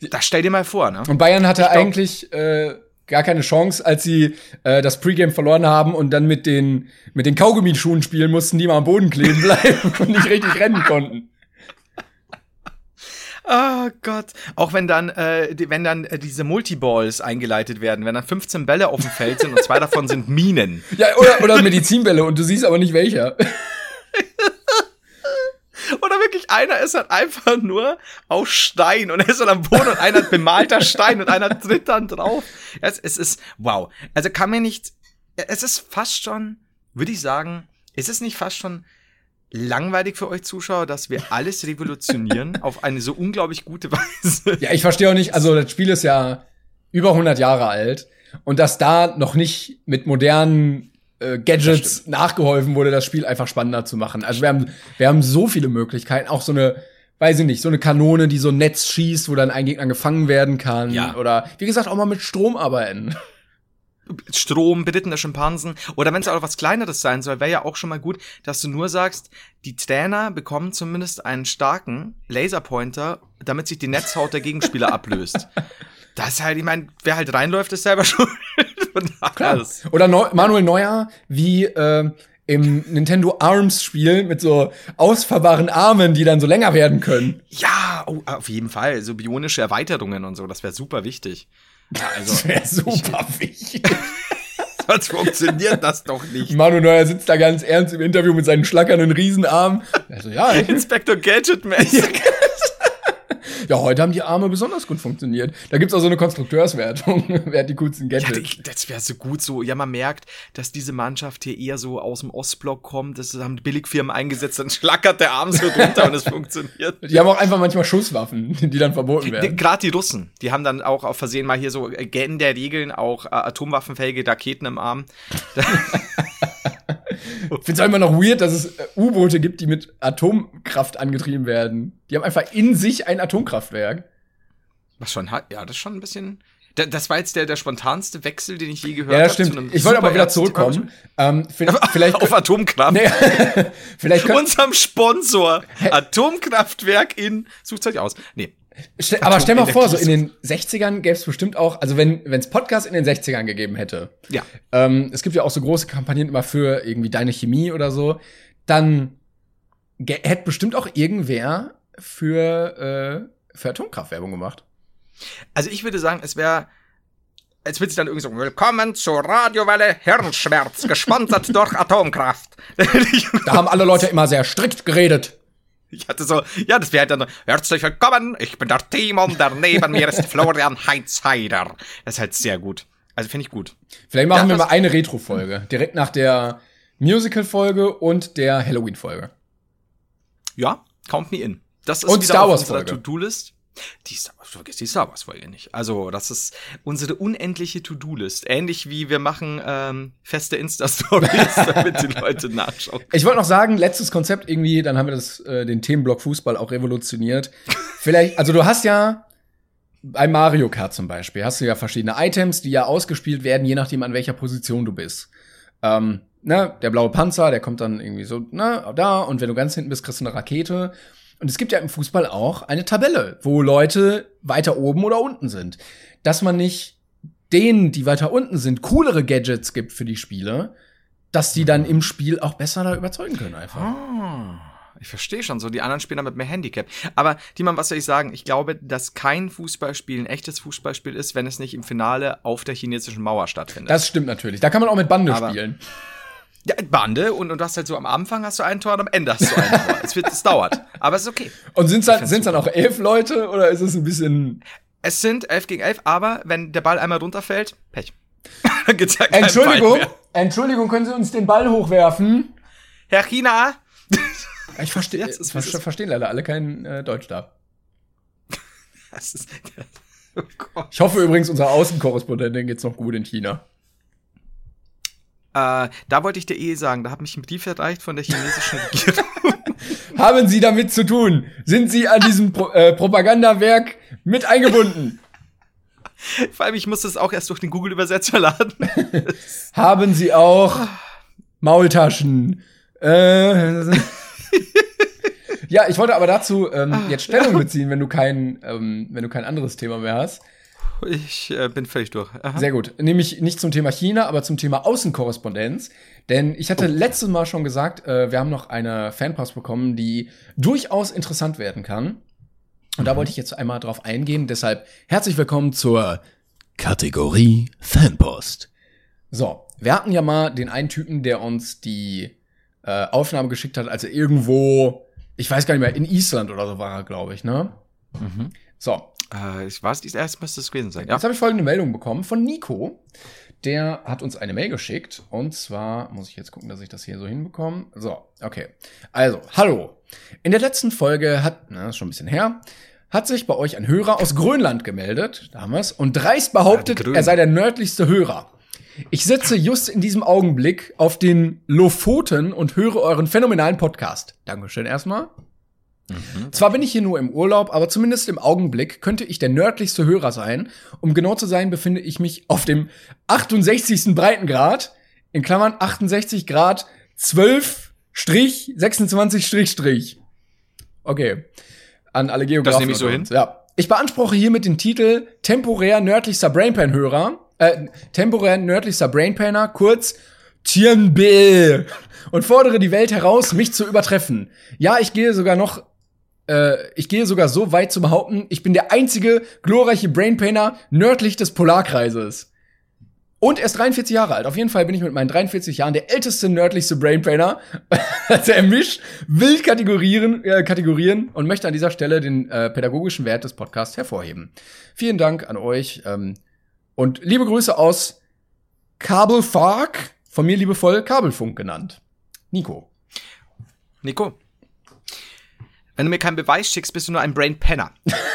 Das stell dir mal vor, ne? Und Bayern hatte eigentlich äh, gar keine Chance, als sie äh, das Pregame verloren haben und dann mit den mit den Kaugummischuhen spielen mussten, die mal am Boden kleben bleiben und nicht richtig rennen konnten. Oh Gott. Auch wenn dann, äh, die, wenn dann äh, diese Multiballs eingeleitet werden, wenn dann 15 Bälle auf dem Feld sind und zwei davon sind Minen. Ja, oder, oder Medizinbälle und du siehst aber nicht welcher. Oder wirklich einer ist halt einfach nur aus Stein und er ist dann am Boden und einer hat bemalter Stein und einer tritt dann drauf. Es, es ist, wow. Also kann mir nicht, es ist fast schon, würde ich sagen, Ist es nicht fast schon langweilig für euch Zuschauer, dass wir alles revolutionieren auf eine so unglaublich gute Weise? Ja, ich verstehe auch nicht, also das Spiel ist ja über 100 Jahre alt und dass da noch nicht mit modernen äh, Gadgets nachgeholfen wurde, das Spiel einfach spannender zu machen. Also wir haben, wir haben so viele Möglichkeiten, auch so eine, weiß ich nicht, so eine Kanone, die so ein Netz schießt, wo dann ein Gegner gefangen werden kann. Ja. Oder wie gesagt, auch mal mit Strom arbeiten. Strom, berittene Schimpansen. Oder wenn es auch was Kleineres sein soll, wäre ja auch schon mal gut, dass du nur sagst, die Trainer bekommen zumindest einen starken Laserpointer, damit sich die Netzhaut der Gegenspieler ablöst. Das ist halt, ich meine, wer halt reinläuft, ist selber Klar. Oder Neu Manuel Neuer, wie äh, im Nintendo Arms Spiel mit so ausfahrbaren Armen, die dann so länger werden können. Ja, oh, auf jeden Fall. So bionische Erweiterungen und so, das wäre super wichtig. Ja, also, Das wäre super wichtig. sonst funktioniert das doch nicht. Manuel Neuer sitzt da ganz ernst im Interview mit seinen schlackernden Riesenarmen. Also ja, ich, Inspector Gadget-mäßig. ja, heute haben die Arme besonders gut funktioniert. Da gibt's auch so eine Konstrukteurswertung, wer hat die coolsten Ja, Gadgets. ich- das wäre so gut so. Ja, man merkt, dass diese Mannschaft hier eher so aus dem Ostblock kommt. Das haben Billigfirmen eingesetzt, dann schlackert der Arm so runter und es funktioniert. Die haben auch einfach manchmal Schusswaffen, die dann verboten werden. Gerade die Russen, die haben dann auch auf Versehen mal hier so äh, in der Regeln auch äh, atomwaffenfähige Raketen im Arm. Ich finde es immer noch weird, dass es äh, U-Boote gibt, die mit Atomkraft angetrieben werden. Die haben einfach in sich ein Atomkraftwerk. Was schon hat, ja, das ist schon ein bisschen. Da- Das war jetzt der, der spontanste Wechsel, den ich je gehört Ja, habe. das stimmt. Ich wollte aber wieder zurückkommen. Ähm, vielleicht, vielleicht, Auf Atomkraft. nee, vielleicht Unserem Sponsor. Atomkraftwerk in. Sucht's euch aus. Nee. Ste aber stell mal vor, so in den 60ern gäbe es bestimmt auch, also wenn es Podcasts in den 60ern gegeben hätte, Ja. ähm, es gibt ja auch so große Kampagnen immer für irgendwie deine Chemie oder so, dann hätte bestimmt auch irgendwer für, äh, für Atomkraftwerbung gemacht. Also ich würde sagen, es wäre. Als würde sich dann irgendwie so, willkommen zur Radiowelle Hirnschmerz, gesponsert durch Atomkraft. Da haben alle Leute immer sehr strikt geredet. Ich hatte so, ja, das wäre halt dann, herzlich willkommen, ich bin der Timon, der neben mir ist Florian Heizheider. Das ist halt sehr gut. Also finde ich gut. Vielleicht machen Ja, wir mal eine Retro-Folge, direkt nach der Musical-Folge und der Halloween-Folge. Ja, count me in. Das ist Und Star auf Wars unserer Folge. To-Do-List. Die Star Wars, du vergisst die Star Wars Folge nicht. Also, das ist unsere unendliche To-Do-List. Ähnlich wie wir machen ähm, feste Insta-Stories, damit die Leute nachschauen. Ich wollte noch sagen, letztes Konzept irgendwie, dann haben wir das, äh, den Themenblock Fußball auch revolutioniert. Vielleicht, also du hast ja bei Mario Kart zum Beispiel, hast du ja verschiedene Items, die ja ausgespielt werden, je nachdem an welcher Position du bist. Ähm, ne, der blaue Panzer, der kommt dann irgendwie so, ne, da, und wenn du ganz hinten bist, kriegst du eine Rakete. Und es gibt ja im Fußball auch eine Tabelle, wo Leute weiter oben oder unten sind. Dass man nicht denen, die weiter unten sind, coolere Gadgets gibt für die Spiele, dass die dann im Spiel auch besser da überzeugen können einfach. Ah, ich verstehe schon so. Die anderen spielen damit mehr Handicap. Aber, Timon, was soll ich sagen? Ich glaube, dass kein Fußballspiel ein echtes Fußballspiel ist, wenn es nicht im Finale auf der chinesischen Mauer stattfindet. Das stimmt natürlich. Da kann man auch mit Bande Aber- spielen. Ja, Bande und, und du hast halt so am Anfang hast du ein Tor und am Ende hast du ein Tor. es, wird, es dauert. Aber es ist okay. Und sind dann, find's sind's dann auch elf Leute oder ist es ein bisschen. Es sind 11 gegen 11, aber wenn der Ball einmal runterfällt, Pech. Dann gibt's ja Entschuldigung. Entschuldigung, können Sie uns den Ball hochwerfen? Herr China, Ich verstehe, Jetzt ist- ver verstehen leider alle kein äh, Deutsch da. das ist, oh. Ich hoffe übrigens, unserer Außenkorrespondentin geht's noch gut in China. Äh, da wollte ich dir eh sagen, da hat mich ein Brief erreicht von der chinesischen Regierung. Haben Sie damit zu tun? Sind Sie an diesem Pro äh, Propagandawerk mit eingebunden? Vor allem, ich musste es auch erst durch den Google-Übersetzer laden. Haben Sie auch Maultaschen? Äh, ja, ich wollte aber dazu ähm, jetzt Stellung beziehen, wenn du kein, ähm, wenn du kein anderes Thema mehr hast. Ich äh, bin völlig durch. Aha. Sehr gut. Nämlich nicht zum Thema China, aber zum Thema Außenkorrespondenz. Denn ich hatte letztes Mal schon gesagt, äh, wir haben noch eine Fanpost bekommen, die durchaus interessant werden kann. Und da wollte ich jetzt einmal drauf eingehen. Deshalb herzlich willkommen zur Kategorie Fanpost. So, wir hatten ja mal den einen Typen, der uns die äh, Aufnahme geschickt hat, als er irgendwo, ich weiß gar nicht mehr, in Island oder so war er, glaube ich, ne? So, Äh, ich weiß, dies erst müsste es gewesen sein. Ja. jetzt habe ich folgende Meldung bekommen von Nico. Der hat uns eine Mail geschickt. Und zwar muss ich jetzt gucken, dass ich das hier so hinbekomme. So, okay. Also, hallo. In der letzten Folge hat, na, ist schon ein bisschen her, hat sich bei euch ein Hörer aus Grönland gemeldet, damals, und dreist behauptet, Ja, er sei der nördlichste Hörer. Ich sitze just in diesem Augenblick auf den Lofoten und höre euren phänomenalen Podcast. Dankeschön erstmal. Zwar bin ich hier nur im Urlaub, aber zumindest im Augenblick könnte ich der nördlichste Hörer sein. Um genau zu sein, befinde ich mich auf dem 68. Breitengrad, in Klammern 68 Grad 12 Strich 26 Strich Strich. Okay. An alle Geografen. Das nehme ich so uns. Ja. Ich beanspruche hiermit den Titel temporär nördlichster Brainpan-Hörer, äh, temporär nördlichster Brainpaner, kurz Tienbe und fordere die Welt heraus, mich zu übertreffen. Ja, ich gehe sogar noch äh, ich gehe sogar so weit zu behaupten, ich bin der einzige glorreiche Brainpainer nördlich des Polarkreises. Und er ist 43 Jahre alt. Auf jeden Fall bin ich mit meinen 43 Jahren der älteste nördlichste Brainpainer. also er mischt wild Kategorien, äh, Kategorien und möchte an dieser Stelle den äh, pädagogischen Wert des Podcasts hervorheben. Vielen Dank an euch ähm, und liebe Grüße aus Kabelfark, von mir liebevoll Kabelfunk genannt. Nico. Nico. Wenn du mir keinen Beweis schickst, bist du nur ein Brain Penner.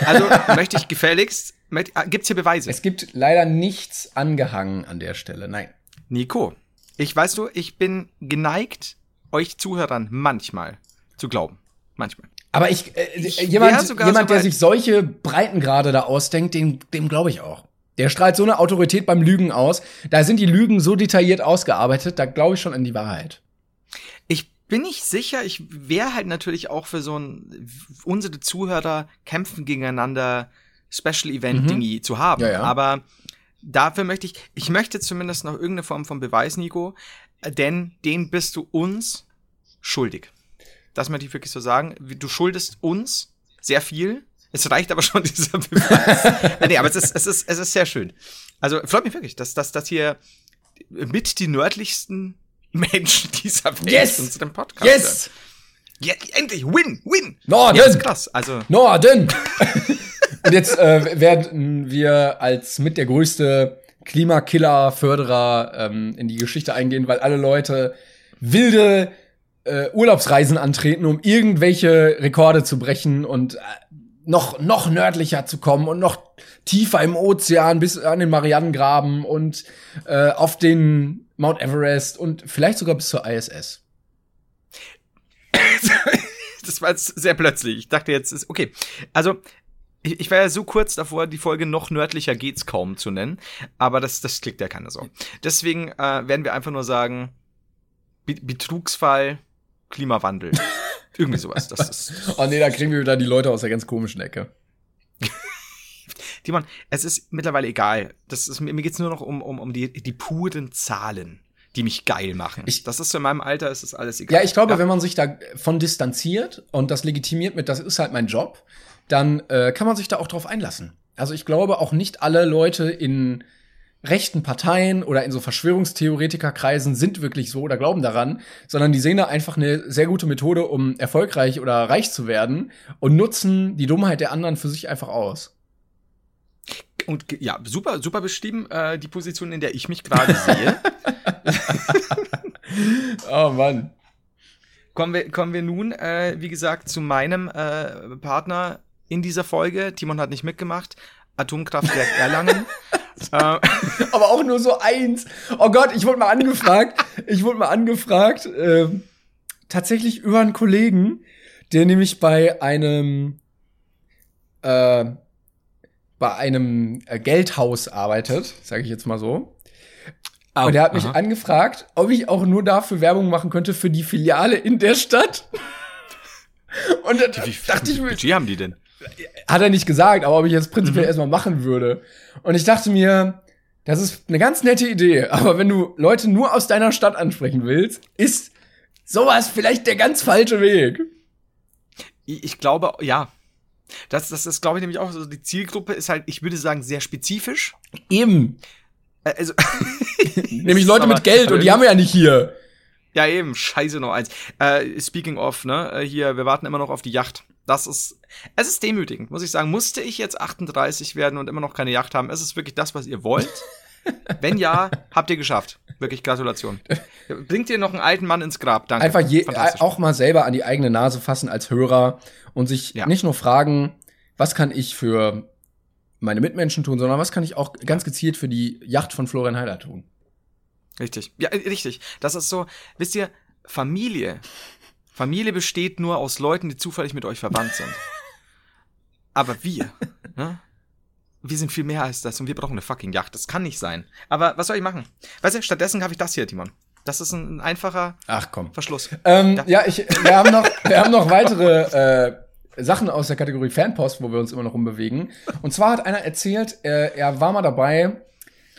Also möchte ich gefälligst. ah, Gibt's hier Beweise? Es gibt leider nichts angehangen an der Stelle. Nein. Nico, ich weißt du, ich bin geneigt, euch Zuhörern manchmal zu glauben. Manchmal. Aber ich, äh, Ich jemand, jemand so der sich solche Breitengrade da ausdenkt, dem, dem glaube ich auch. Der strahlt so eine Autorität beim Lügen aus. Da sind die Lügen so detailliert ausgearbeitet, da glaube ich schon an die Wahrheit. Ich bin nicht sicher, ich wäre halt natürlich auch für so ein, unsere Zuhörer kämpfen gegeneinander Special Event Dingi zu haben. Mhm. Ja, ja. Aber dafür möchte ich, ich möchte zumindest noch irgendeine Form von Beweis, Nico, denn den bist du uns schuldig. Das möchte ich wirklich so sagen. Du schuldest uns sehr viel. Es reicht aber schon dieser Beweis. Äh, nee, aber es ist, es ist, es ist sehr schön. Also freut mich wirklich, dass, dass, dass hier mit die nördlichsten Menschen dieser Welt Yes! unseren Podcast hören. Yes! Ja, endlich, win, win. Norden! Ja, ist krass. Also, Norden! Und jetzt äh, werden wir als mit der größte Klimakiller-Förderer ähm, in die Geschichte eingehen, weil alle Leute wilde äh, Urlaubsreisen antreten, um irgendwelche Rekorde zu brechen und äh, noch, noch nördlicher zu kommen und noch tiefer im Ozean bis an den Marianengraben und äh, auf den Mount Everest und vielleicht sogar bis zur ISS. das war jetzt sehr plötzlich. Ich dachte jetzt, ist okay. Also, ich, ich war ja so kurz davor, die Folge noch nördlicher geht's kaum zu nennen. Aber das, das klickt ja keiner so. Deswegen äh, werden wir einfach nur sagen, Be Betrugsfall, Klimawandel. Irgendwie sowas. Das ist, Oh nee, da kriegen wir wieder die Leute aus der ganz komischen Ecke. Timon, es ist mittlerweile egal. Das ist, mir geht's nur noch um, um, um die, die puren Zahlen, die mich geil machen. Ich- das ist so in meinem Alter, ist das alles egal. Ja, ich glaube, wenn man sich davon distanziert und das legitimiert mit, das ist halt mein Job, dann äh, kann man sich da auch drauf einlassen. Also ich glaube auch nicht alle Leute in rechten Parteien oder in so Verschwörungstheoretikerkreisen sind wirklich so oder glauben daran, sondern die sehen da einfach eine sehr gute Methode, um erfolgreich oder reich zu werden und nutzen die Dummheit der anderen für sich einfach aus. Und ja, super, super beschrieben, äh, die Position, in der ich mich gerade sehe. Oh Mann. kommen, wir, kommen wir nun, äh, wie gesagt, zu meinem äh, Partner in dieser Folge. Timon hat nicht mitgemacht. Atomkraftwerk Erlangen. äh, Aber auch nur so eins. Oh Gott, ich wurde mal angefragt. Ich wurde mal angefragt, ähm, tatsächlich über einen Kollegen, der nämlich bei einem äh, bei einem äh, Geldhaus arbeitet, sage ich jetzt mal so. Und er hat mich aha. angefragt, ob ich auch nur dafür Werbung machen könnte für die Filiale in der Stadt. Und dann Wie dachte ich viel mir, Budget haben die denn? Hat er nicht gesagt, aber ob ich jetzt prinzipiell erstmal machen würde. Und ich dachte mir, das ist eine ganz nette Idee, aber wenn du Leute nur aus deiner Stadt ansprechen willst, ist sowas vielleicht der ganz falsche Weg. Ich, glaube, ja. Das, das ist, glaube ich, nämlich auch so. Die Zielgruppe ist halt, ich würde sagen, sehr spezifisch. Eben. Also, Nämlich Leute mit Geld und die haben wir ja nicht hier. Ja, eben, scheiße noch eins. Äh, speaking of, ne, äh, hier, wir warten immer noch auf die Yacht. Das ist, es ist demütigend, muss ich sagen. Musste ich jetzt 38 werden und immer noch keine Yacht haben? Es ist wirklich das, was ihr wollt. Wenn ja, habt ihr geschafft. Wirklich Gratulation. Bringt ihr noch einen alten Mann ins Grab. Danke. Einfach je, auch mal selber an die eigene Nase fassen als Hörer und sich Ja. nicht nur fragen, was kann ich für meine Mitmenschen tun, sondern was kann ich auch ganz gezielt für die Yacht von Florian Heider tun. Richtig. Ja, äh, richtig. Das ist so, wisst ihr, Familie. Familie besteht nur aus Leuten, die zufällig mit euch verwandt sind. Aber wir, ne? Wir sind viel mehr als das und wir brauchen eine fucking Yacht. Das kann nicht sein. Aber was soll ich machen? Weißt du, stattdessen habe ich das hier, Timon. Das ist ein, ein einfacher Ach komm. Verschluss. Ähm, Ja. ja, ich, wir haben noch, wir haben noch weitere äh, Sachen aus der Kategorie Fanpost, wo wir uns immer noch rumbewegen. Und zwar hat einer erzählt, äh, er war mal dabei,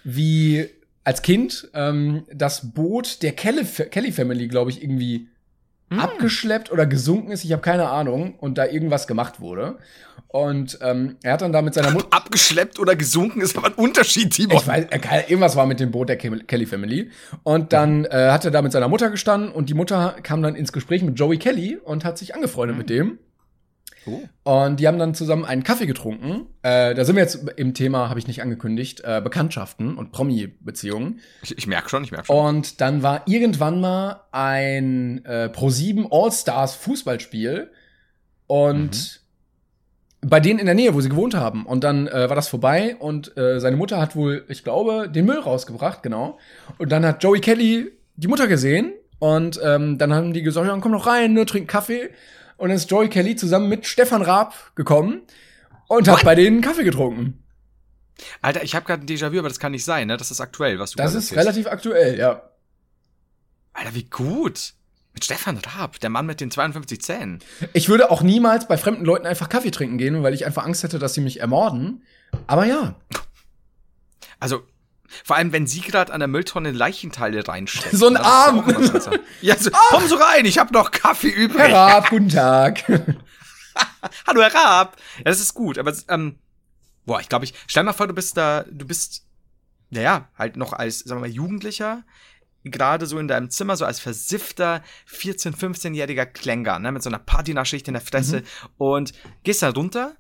wie als Kind ähm, das Boot der Kelly, Kelly Family, glaube ich, irgendwie Hm. abgeschleppt oder gesunken ist. Ich habe keine Ahnung. Und da irgendwas gemacht wurde. Und ähm, er hat dann da mit seiner Mutter Abgeschleppt oder gesunken ist aber ein Unterschied, Timon. ich weiß, äh, irgendwas war mit dem Boot der Ke- Kelly Family. Und dann äh, hat er da mit seiner Mutter gestanden und die Mutter kam dann ins Gespräch mit Joey Kelly und hat sich angefreundet mit dem. Oh. Und die haben dann zusammen einen Kaffee getrunken. Äh, da sind wir jetzt im Thema, habe ich nicht angekündigt, äh, Bekanntschaften und Promi-Beziehungen. Ich, ich merke schon, ich merke schon. Und dann war irgendwann mal ein äh, Pro7 All-Stars Fußballspiel und bei denen in der Nähe, wo sie gewohnt haben. Und dann äh, war das vorbei und äh, seine Mutter hat wohl, ich glaube, den Müll rausgebracht, genau. Und dann hat Joey Kelly die Mutter gesehen und ähm, dann haben die gesagt, ja, komm noch rein, ne, trink Kaffee. Und dann ist Joey Kelly zusammen mit Stefan Raab gekommen und hat bei denen Kaffee getrunken. Alter, ich habe gerade ein Déjà-vu, aber das kann nicht sein, ne? Das ist aktuell, was du Das ist relativ aktuell, ja. Alter, wie gut. Mit Stefan Raab, der Mann mit den 52 Zähnen. Ich würde auch niemals bei fremden Leuten einfach Kaffee trinken gehen, weil ich einfach Angst hätte, dass sie mich ermorden. Aber ja, Also, vor allem, wenn sie gerade an der Mülltonne Leichenteile reinsteckt. So ein Arm. so- Ja, so, komm so rein, ich habe noch Kaffee übrig. Herr Raab, guten Tag. Hallo, Herr Raab. Ja, das ist gut, aber, ähm, boah, ich glaube, ich, stell mal vor, du bist da, du bist, naja, halt noch als, sagen wir mal, Jugendlicher, gerade so in deinem Zimmer, so als versiffter 14-, 15-jähriger Klänger, ne, mit so einer Patina-Schicht in der Fresse und gehst da runter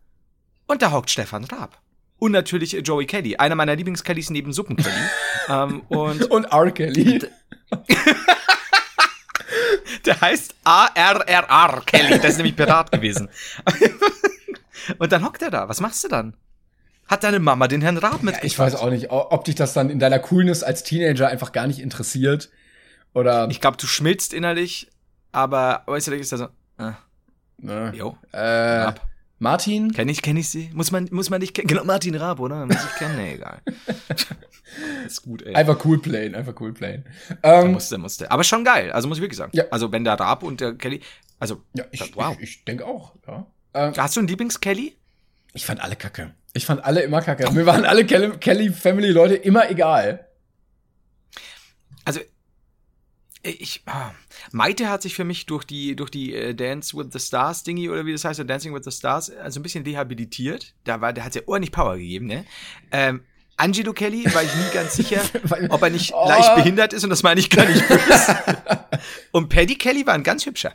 und da hockt Stefan Raab. Und natürlich Joey Kelly, einer meiner Lieblings-Kellys neben Suppen-Kelly. ähm, und Und R. Kelly. Der heißt ARRR Kelly. Der ist nämlich Pirat gewesen. Und dann hockt er da. Was machst du dann? Hat deine Mama den Herrn Raab mit? Ich weiß auch nicht, ob dich das dann in deiner Coolness als Teenager einfach gar nicht interessiert. Oder. Ich glaube, du schmilzt innerlich, aber äußerlich ist er so. Äh, ne. jo, äh, Raab. Martin? Kenn ich, kenn ich sie? Muss man, muss man dich kennen? Genau, Martin Raab, oder? Muss ich kennen? Nee, egal. ist gut, ey. Einfach cool playen, einfach cool playen. Ähm, musste, musste. Aber schon geil. Also muss ich wirklich sagen. Ja. Also wenn der Raab und der Kelly, also ja, ich, wow. ich, ich denke auch, ja. Ähm, Hast du einen Lieblings-Kelly? ich fand alle kacke. Ich fand alle immer kacke. Mir waren alle Kelly, Kelly Family Leute immer egal. Also ich ah, Maite hat sich für mich durch die durch die äh, Dance with the Stars Dingy oder wie das heißt, Dancing with the Stars, also ein bisschen rehabilitiert. Da war der hat ja ordentlich Power gegeben, ne? Ähm, Angelo Kelly war ich nie ganz sicher, ob er nicht Oh. leicht behindert ist und das meine ich gar nicht böse. und Paddy Kelly war ein ganz hübscher.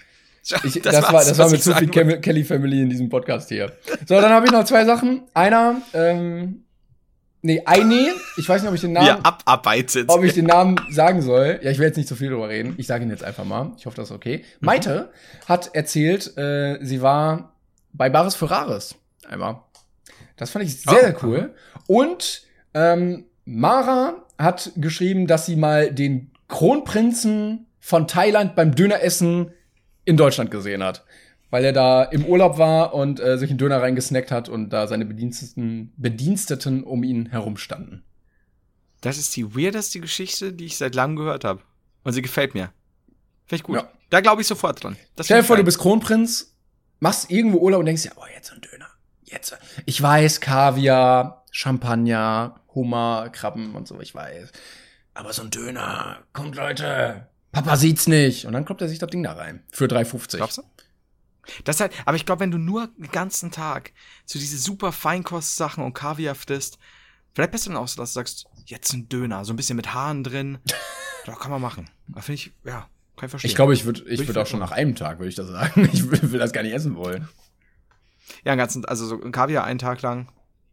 Ich, das, war, war's, das war mit zu viel Kelly Family in diesem Podcast hier. So, dann habe ich noch zwei Sachen. Einer, ähm, nee, eine, ich weiß nicht, ob ich den Namen, abarbeitet. ob ich den Namen sagen soll. Ja, ich will jetzt nicht so viel drüber reden. Ich sage ihn jetzt einfach mal. Ich hoffe, das ist okay. Maite hat erzählt, äh, sie war bei Baris Ferraris einmal. Das fand ich sehr, Oh, sehr cool. Und ähm, Mara hat geschrieben, dass sie mal den Kronprinzen von Thailand beim Döneressen in Deutschland gesehen hat. Weil er da im Urlaub war und äh, sich einen Döner reingesnackt hat und da seine Bediensteten, Bediensteten um ihn herum standen. Das ist die weirdeste Geschichte, die ich seit langem gehört habe. Und sie gefällt mir. Finde ich gut. Ja. Da glaube ich sofort dran. Das Stell dir vor, du bist Kronprinz, machst irgendwo Urlaub und denkst dir, oh, jetzt so ein Döner. Jetzt. Ich weiß, Kaviar, Champagner, Hummer, Krabben und so, ich weiß. Aber so ein Döner, kommt Leute, Papa sieht's nicht. Und dann kloppt er sich das Ding da rein. Für 3,50. Glaubst du? Das halt, aber ich glaube, wenn du nur den ganzen Tag so diese super Feinkost-Sachen und Kaviar frisst, vielleicht besser dann auch so, dass du sagst, jetzt ein Döner, so ein bisschen mit Haaren drin. da kann man machen. Da finde ich, ja, kann ich verstehen. Ich glaube, ich würde ich ich würd auch schon nach einem Tag, würde ich das sagen. Ich will, will das gar nicht essen wollen. Ja, einen ganzen, also so ein Kaviar einen Tag lang.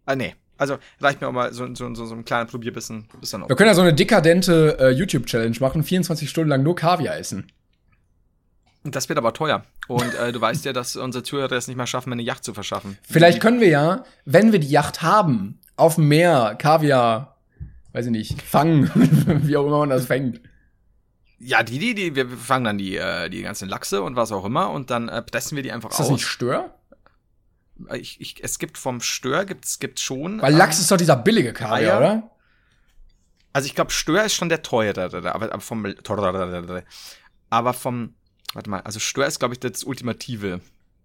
Ah, nee. Also reicht mir auch mal so, so, so, so ein kleiner Probierbissen. Ist dann auch Wir können ja so eine dekadente äh, YouTube-Challenge machen, 24 Stunden lang nur Kaviar essen. Das wird aber teuer. Und äh, du weißt ja, dass unsere Zuhörer es nicht mal schaffen, eine Yacht zu verschaffen. Vielleicht können wir ja, wenn wir die Yacht haben, auf dem Meer Kaviar, weiß ich nicht, fangen, wie auch immer man das fängt. Ja, die, die, die, wir fangen dann die, äh, die ganzen Lachse und was auch immer und dann äh, pressen wir die einfach Ist das aus. nicht Stör? Ich, ich, es gibt vom Stör, gibt's, gibt's schon. Weil ähm, Lachs ist doch dieser billige Kaviar, oder? Also ich glaube, Stör ist schon der teure, aber, aber vom aber vom warte mal, also Stör ist glaube ich das ultimative.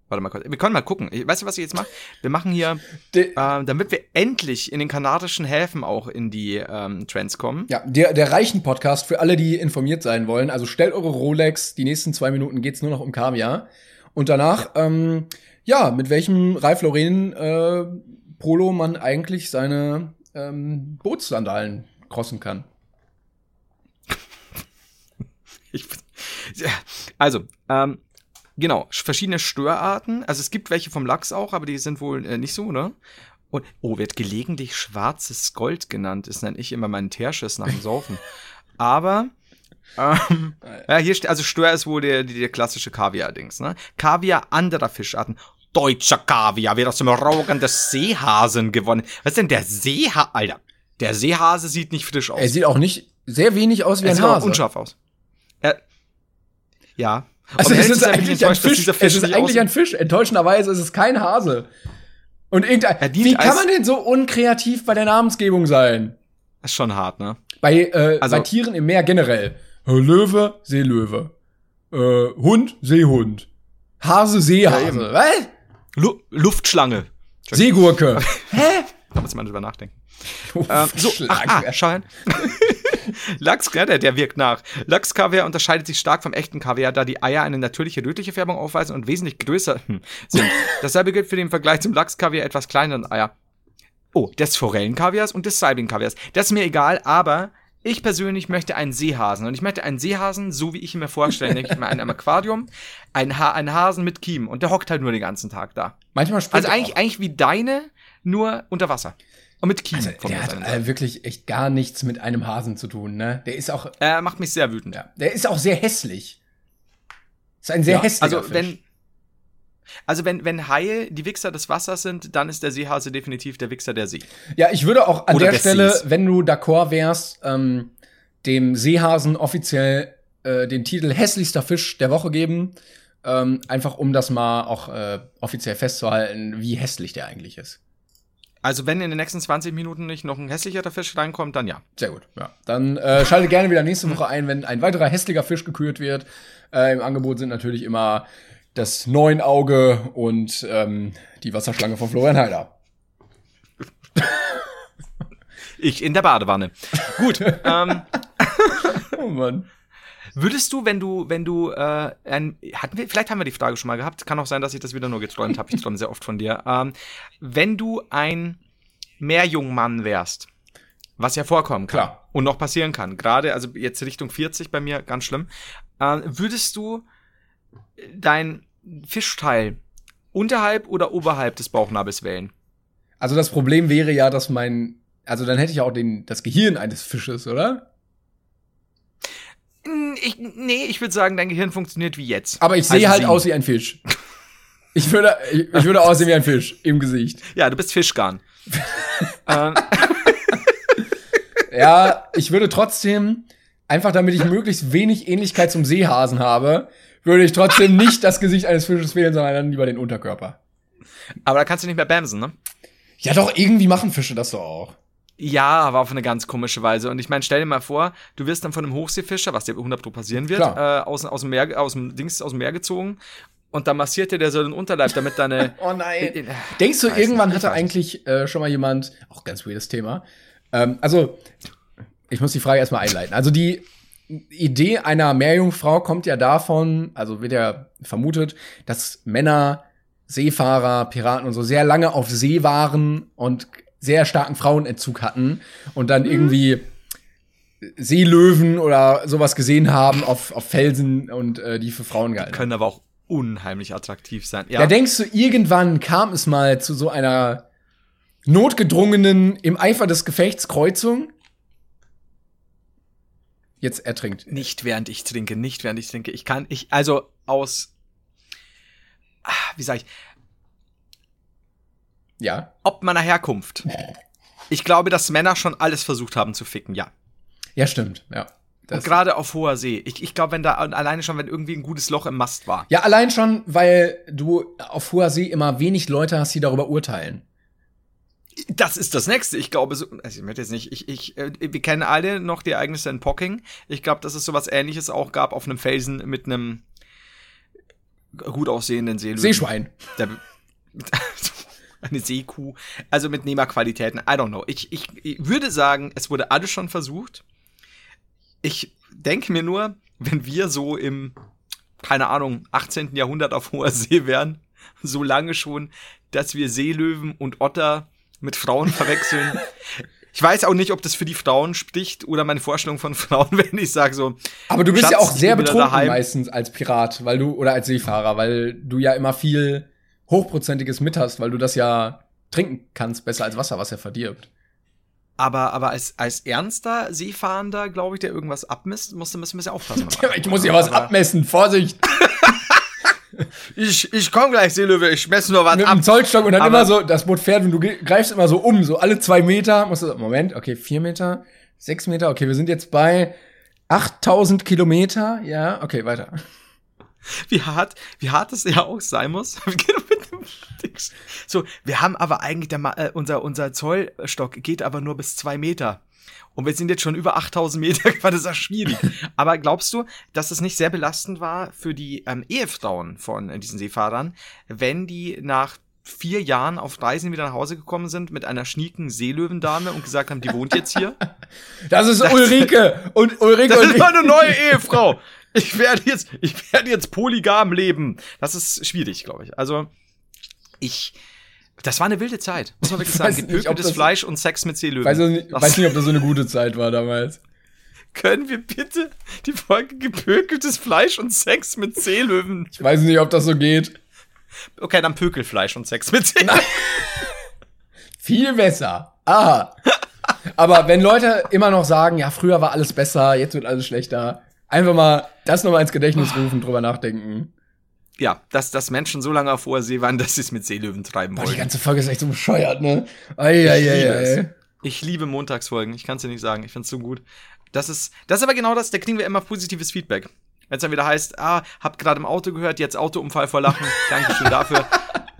Warte mal kurz. Wir können mal gucken. Weißt du, was ich jetzt mache? Wir machen hier, äh, damit wir endlich in den kanadischen Häfen auch in die ähm, Trends kommen. ja, der, der Reichen-Podcast für alle, die informiert sein wollen. Also stellt eure Rolex, die nächsten zwei Minuten geht's nur noch um Kaviar. Und danach, ja, ähm, ja mit welchem Ralph Lauren äh, Polo man eigentlich seine ähm, Bootssandalen crossen kann. Ich, ja, also, ähm, genau, verschiedene Störarten. Also es gibt welche vom Lachs auch, aber die sind wohl äh, nicht so, ne? Und, oh, wird gelegentlich schwarzes Gold genannt. Das nenne ich immer meinen Teerschiss nach dem Saufen. aber, ähm, ja, hier steht, also Stör ist wohl der, der klassische Kaviar-Dings, ne? Kaviar anderer Fischarten. Deutscher Kaviar wird aus dem Raugen des Seehasen gewonnen. Was ist denn der Seehase? Alter, der Seehase sieht nicht frisch aus. Er sieht auch nicht sehr wenig aus wie Er ein sieht auch Hase. unscharf aus. Ja. Also es ist eigentlich ein Fisch. Es ist eigentlich ein Fisch. Enttäuschenderweise ist es kein Hase. Und irgendein. Wie kann man denn so unkreativ bei der Namensgebung sein? Das ist schon hart, ne? Bei, äh, Also- bei Tieren im Meer generell. Äh, Löwe, Seelöwe. Äh, Hund, Seehund. Hase, Seehase. eben. Was? Lu Luftschlange. Seegurke. Hä? Da muss man drüber nachdenken. Ähm, so, ach, ah. Lachs, ja, der, der wirkt nach. Lachskaviar unterscheidet sich stark vom echten Kaviar, da die Eier eine natürliche rötliche Färbung aufweisen und wesentlich größer hm, sind. Dasselbe gilt für den Vergleich zum Lachskaviar etwas kleineren Eier. Oh, des Forellenkaviars und des Saibling-Kaviars. Das ist mir egal, aber ich persönlich möchte einen Seehasen. Und ich möchte einen Seehasen, so wie ich ihn mir vorstelle, nämlich mal in einem Aquarium, einen, ha einen Hasen mit Kiemen. Und der hockt halt nur den ganzen Tag da. Manchmal Also eigentlich, auch. eigentlich wie deine, nur unter Wasser. Und mit Kiemen. Also, der der hat äh, wirklich echt gar nichts mit einem Hasen zu tun, ne? Der ist auch, äh, macht mich sehr wütend. ja, der ist auch sehr hässlich. Ist ein sehr Ja, hässlicher also Fisch. wenn also wenn wenn Haie die Wichser des Wassers sind, dann ist der Seehase definitiv der Wichser der See. Ja, ich würde auch an Oder der des Stelle, Sees. wenn du d'accord wärst, ähm, dem Seehasen offiziell äh, den Titel hässlichster Fisch der Woche geben. Ähm, einfach um das mal auch äh, offiziell festzuhalten, wie hässlich der eigentlich ist. Also wenn in den nächsten 20 Minuten nicht noch ein hässlicherer Fisch reinkommt, dann ja. Sehr gut, ja. Dann äh, schalte gerne wieder nächste Woche ein, wenn ein weiterer hässlicher Fisch gekürt wird. Äh, Im Angebot sind natürlich immer das Neunauge und ähm, die Wasserschlange von Florian Heider. Ich in der Badewanne. Gut. ähm, Oh Mann. Würdest du, wenn du, wenn du, äh, ein, hatten wir, vielleicht haben wir die Frage schon mal gehabt, kann auch sein, dass ich das wieder nur geträumt habe. Ich träume sehr oft von dir. Ähm, wenn du ein Meerjungmann wärst, was ja vorkommen kann Klar. und noch passieren kann, gerade, also jetzt Richtung 40 bei mir, ganz schlimm, äh, würdest du dein Fischteil unterhalb oder oberhalb des Bauchnabels wählen? Also das Problem wäre ja, dass mein, also dann hätte ich ja auch den, das Gehirn eines Fisches, oder? Ich, nee, ich würde sagen, dein Gehirn funktioniert wie jetzt. Aber ich sehe Also halt sie. aus wie ein Fisch. Ich würde, ich, ich würde aussehen wie ein Fisch im Gesicht. Ja, du bist Fischgarn. ähm, Ja, ich würde trotzdem, einfach damit ich möglichst wenig Ähnlichkeit zum Seehasen habe, würde ich trotzdem nicht das Gesicht eines Fisches wählen, sondern dann lieber den Unterkörper. aber da kannst du nicht mehr bamsen, ne? Ja, doch, irgendwie machen Fische das doch auch. Ja, aber auf eine ganz komische Weise. Und ich meine, stell dir mal vor, du wirst dann von einem Hochseefischer, was dir 100 Pro passieren wird, äh, aus, aus dem Meer, aus dem Dings, aus dem Meer gezogen. Und dann massiert dir der so den Unterleib, damit deine. Oh nein. Äh, äh, Denkst du, irgendwann hatte eigentlich äh, schon mal jemand, auch ganz weirdes Thema, ähm, also, ich muss die Frage erstmal einleiten. Also die Idee einer Meerjungfrau kommt ja davon, also wird ja vermutet, dass Männer, Seefahrer, Piraten und so sehr lange auf See waren und sehr starken Frauenentzug hatten und dann irgendwie Seelöwen oder sowas gesehen haben auf, auf Felsen und äh, die für Frauen gehalten haben. können aber auch unheimlich attraktiv sein. Ja, Ja. denkst du, irgendwann kam es mal zu so einer notgedrungenen, im Eifer des Gefechts Kreuzung jetzt ertrinkt. Nicht während ich trinke, nicht während ich trinke. Ich kann, ich, also aus, ah, wie sag ich, Ja. ob meiner Herkunft. Ich glaube, dass Männer schon alles versucht haben zu ficken, ja. Ja, stimmt. Ja. Und Das, gerade auf hoher See. Ich, ich glaube, wenn da alleine schon, wenn irgendwie ein gutes Loch im Mast war. ja, allein schon, weil du auf hoher See immer wenig Leute hast, die darüber urteilen. Das ist das nächste. Ich glaube, so, also ich möchte jetzt nicht, ich, ich, äh, wir kennen alle noch die Ereignisse in Pocking. Ich glaube, dass es sowas ähnliches auch gab auf einem Felsen mit einem gut aussehenden Seelöwen. Seeschwein. Der, eine Seekuh. Also mit Nehmerqualitäten. I don't know. Ich, ich, ich würde sagen, es wurde alles schon versucht. Ich denke mir nur, wenn wir so im, keine Ahnung, 18. Jahrhundert auf hoher See wären, so lange schon, dass wir Seelöwen und Otter mit Frauen verwechseln. Ich weiß auch nicht, ob das für die Frauen spricht oder meine Vorstellung von Frauen, wenn ich sage so. Aber du bist Schatz, ja auch sehr betrunken daheim. meistens als Pirat, weil du, oder als Seefahrer, weil du ja immer viel Hochprozentiges mit hast, weil du das ja trinken kannst, besser als Wasser, was ja verdirbt. Aber, aber als, als ernster Seefahrender, glaube ich, der irgendwas abmisst, musst du ein bisschen aufpassen. Ich muss ja was Aber- abmessen, Vorsicht, Ich, ich komm gleich, Seelöwe, ich messe nur was mit ab. dem Zollstock und dann Aber- immer so, das Boot fährt und du greifst immer so um, so alle zwei Meter, musst du so, Moment, okay, vier Meter, sechs Meter, okay, wir sind jetzt bei 8000 Kilometer, ja, okay, weiter. Wie hart, wie hart es ja auch sein muss. so, wir haben aber eigentlich, der, äh, unser, unser Zollstock geht aber nur bis zwei Meter. Und wir sind jetzt schon über 8000 Meter gefahren, das ist ja schwierig. Aber glaubst du, dass es nicht sehr belastend war für die ähm, Ehefrauen von äh, diesen Seefahrern, wenn die nach vier Jahren auf Reisen wieder nach Hause gekommen sind mit einer schnieken Seelöwendame und gesagt haben, die wohnt jetzt hier? Das ist Ulrike und Ulrike Das ist meine neue Ehefrau. Ich werde jetzt, ich werde jetzt polygam leben. Das ist schwierig, glaube ich. Also, ich, das war eine wilde Zeit, muss man wirklich Ich sagen. nicht, Gepökeltes Fleisch und Sex mit Seelöwen. weiß, nicht, weiß nicht, ob das so eine gute Zeit war damals. Können wir bitte die Folge gepökeltes Fleisch und Sex mit Seelöwen? Ich weiß nicht, ob das so geht. Okay, dann Pökelfleisch und Sex mit Seelöwen. Viel besser. Aha. Aber wenn Leute immer noch sagen, ja, früher war alles besser, jetzt wird alles schlechter, einfach mal das nochmal ins Gedächtnis rufen, drüber nachdenken. Ja, dass, dass Menschen so lange auf hoher See waren, dass sie es mit Seelöwen treiben Boah, die ganze Folge ist echt so bescheuert, ne? Ei, ei, Ich ei, liebe ei. Ich liebe Montagsfolgen, ich kann es dir nicht sagen. Ich find's so gut. Das ist, das ist aber genau das, da kriegen wir immer positives Feedback. Wenn es dann wieder heißt, ah, habt gerade im Auto gehört, jetzt Autounfall vor Lachen. Dankeschön dafür.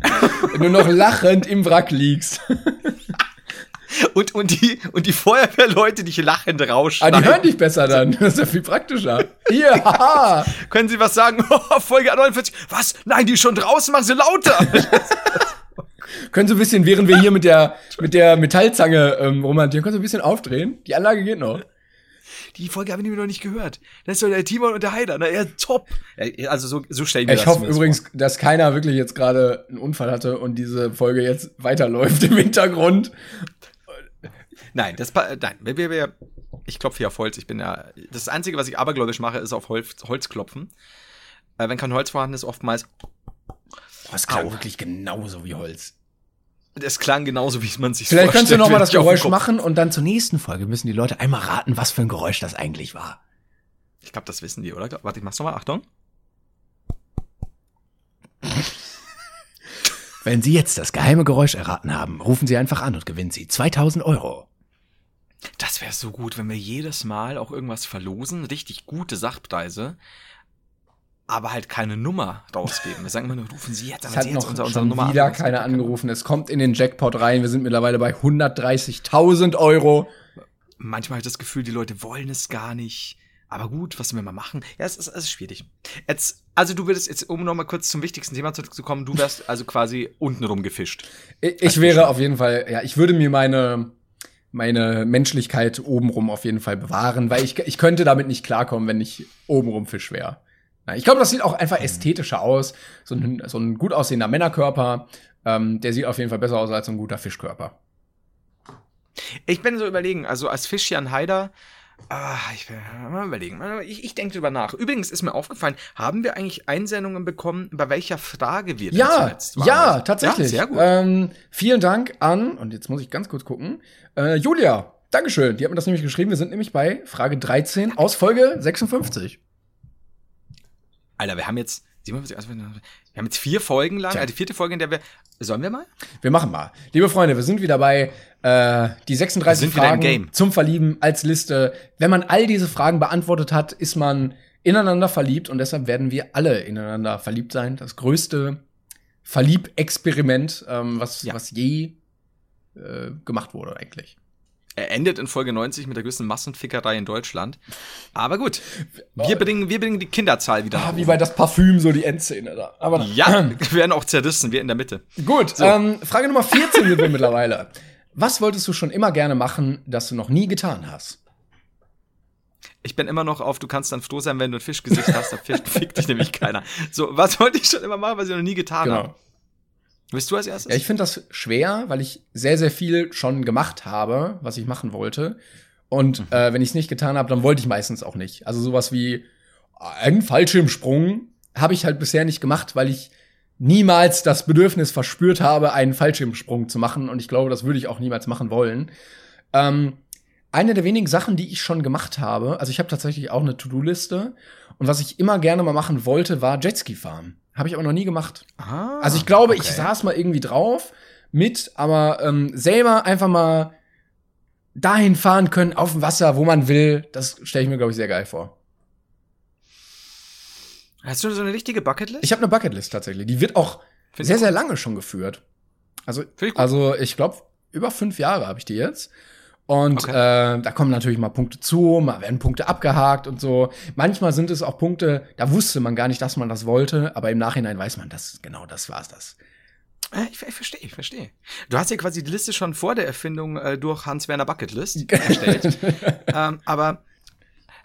Wenn du noch lachend im Wrack liegst. Und, und, die, und die Feuerwehrleute dich lachend Ah, die rausschneiden. hören dich besser dann. Das ist ja viel praktischer. Hier, haha. Können sie was sagen? Oh, Folge 49. Was? Nein, die ist schon draußen, machen sie lauter. Können Sie ein bisschen, während wir hier mit der, mit der Metallzange ähm, romantieren, können Sie ein bisschen aufdrehen? Die Anlage geht noch. Die Folge haben wir noch nicht gehört. Das ist doch der Timon und der Heider. Na, ja, top. Ja, Also so, so stellen wir Ich das hoffe zumindest übrigens, dass keiner wirklich jetzt gerade einen Unfall hatte und diese Folge jetzt weiterläuft im Hintergrund. Nein, das nein, wir, wir, wir, ich klopfe hier auf Holz. Ich bin ja das einzige, was ich abergläubisch mache, ist auf Holz, Holz klopfen. Äh, wenn kein Holz vorhanden ist, oftmals Das klang Au. wirklich genauso wie Holz. es klang genauso, wie man sich Vielleicht kannst du noch mal wenn das Geräusch machen und dann zur nächsten Folge müssen die Leute einmal raten, was für ein Geräusch das eigentlich war. Ich glaube, das wissen die, oder? Warte, ich mach's noch mal. Achtung. Wenn Sie jetzt das geheime Geräusch erraten haben, rufen Sie einfach an und gewinnen Sie 2000 Euro. Das wäre so gut, wenn wir jedes Mal auch irgendwas verlosen, richtig gute Sachpreise, aber halt keine Nummer rausgeben. Wir sagen immer nur, rufen Sie jetzt an, Es wenn hat Sie jetzt noch unser, unsere Nummer wieder anrufen. keiner angerufen. Es kommt in den Jackpot rein. Wir sind mittlerweile bei 130.000 Euro. Manchmal habe ich das Gefühl, die Leute wollen es gar nicht. Aber gut, was sollen wir mal machen? Ja, es ist, es ist schwierig. Jetzt, also du würdest jetzt, um nochmal kurz zum wichtigsten Thema zurückzukommen, du wärst also quasi untenrum gefischt. Ich, ich wäre auf jeden Fall, ja, ich würde mir meine, meine Menschlichkeit obenrum auf jeden Fall bewahren, weil ich, ich könnte damit nicht klarkommen, wenn ich obenrum Fisch wäre. Ich glaube, das sieht auch einfach ästhetischer aus. So ein, so ein gut aussehender Männerkörper, ähm, der sieht auf jeden Fall besser aus als so ein guter Fischkörper. Ich bin so überlegen, also als Fischjan Haider Ah, ich will mal überlegen. Ich, ich denke drüber nach. Übrigens ist mir aufgefallen, haben wir eigentlich Einsendungen bekommen, bei welcher Frage wir Ja, zuletzt waren? ja, tatsächlich. Ja, sehr gut. Ähm, vielen Dank an, und jetzt muss ich ganz kurz gucken, äh, Julia. Dankeschön. Die hat mir das nämlich geschrieben. Wir sind nämlich bei Frage 13 aus Folge 56. Alter, wir haben jetzt 47, wir haben jetzt vier Folgen lang, Tja. äh, die vierte Folge, in der wir. Sollen wir mal? Wir machen mal. Liebe Freunde, wir sind wieder bei äh, die 36 Wir sind wieder im Fragen zum Verlieben als Liste. Wenn man all diese Fragen beantwortet hat, ist man ineinander verliebt und deshalb werden wir alle ineinander verliebt sein. Das größte Verlieb-Experiment, ähm, was, Ja. was je äh, gemacht wurde eigentlich. Er endet in Folge 90 mit der größten Massenfickerei in Deutschland. Aber gut, wir bringen, wir bringen die Kinderzahl wieder. Ah, wie bei das Parfüm, so die Endszene da. Aber ja, wir werden auch zerrissen, wir in der Mitte. Gut, ähm, Frage Nummer 14 sind wir mittlerweile. Was wolltest du schon immer gerne machen, das du noch nie getan hast? Ich bin immer noch auf, du kannst dann froh sein, wenn du ein Fischgesicht hast, da fisch- fickt dich nämlich keiner. So, was wollte ich schon immer machen, was ich noch nie getan habe? Willst du als erstes? Ja, ich finde das schwer, weil ich sehr, sehr viel schon gemacht habe, was ich machen wollte. Und Mhm. äh, wenn ich es nicht getan habe, dann wollte ich meistens auch nicht. Also sowas wie einen Fallschirmsprung habe ich halt bisher nicht gemacht, weil ich niemals das Bedürfnis verspürt habe, einen Fallschirmsprung zu machen. Und ich glaube, das würde ich auch niemals machen wollen. Ähm, eine der wenigen Sachen, die ich schon gemacht habe, also ich habe tatsächlich auch eine To-Do-Liste. Und was ich immer gerne mal machen wollte, war Jetski fahren. Habe ich aber noch nie gemacht. ah, Also ich glaube, ich okay. saß mal irgendwie drauf mit, aber ähm, selber einfach mal dahin fahren können auf dem Wasser, wo man will, das stelle ich mir glaube ich sehr geil vor. Hast du so eine richtige Bucketlist? Ich habe eine Bucketlist tatsächlich, die wird auch Find sehr ich sehr lange schon geführt. Also ich also ich glaube über fünf Jahre habe ich die jetzt. Und Okay. äh, da kommen natürlich mal Punkte zu, mal werden Punkte abgehakt und so. Manchmal sind es auch Punkte, da wusste man gar nicht, dass man das wollte, aber im Nachhinein weiß man, dass genau das war's das. Äh, Ich, ich verstehe, ich verstehe. Du hast ja quasi die Liste schon vor der Erfindung äh, durch Hans-Werner Bucketlist erstellt. ähm, aber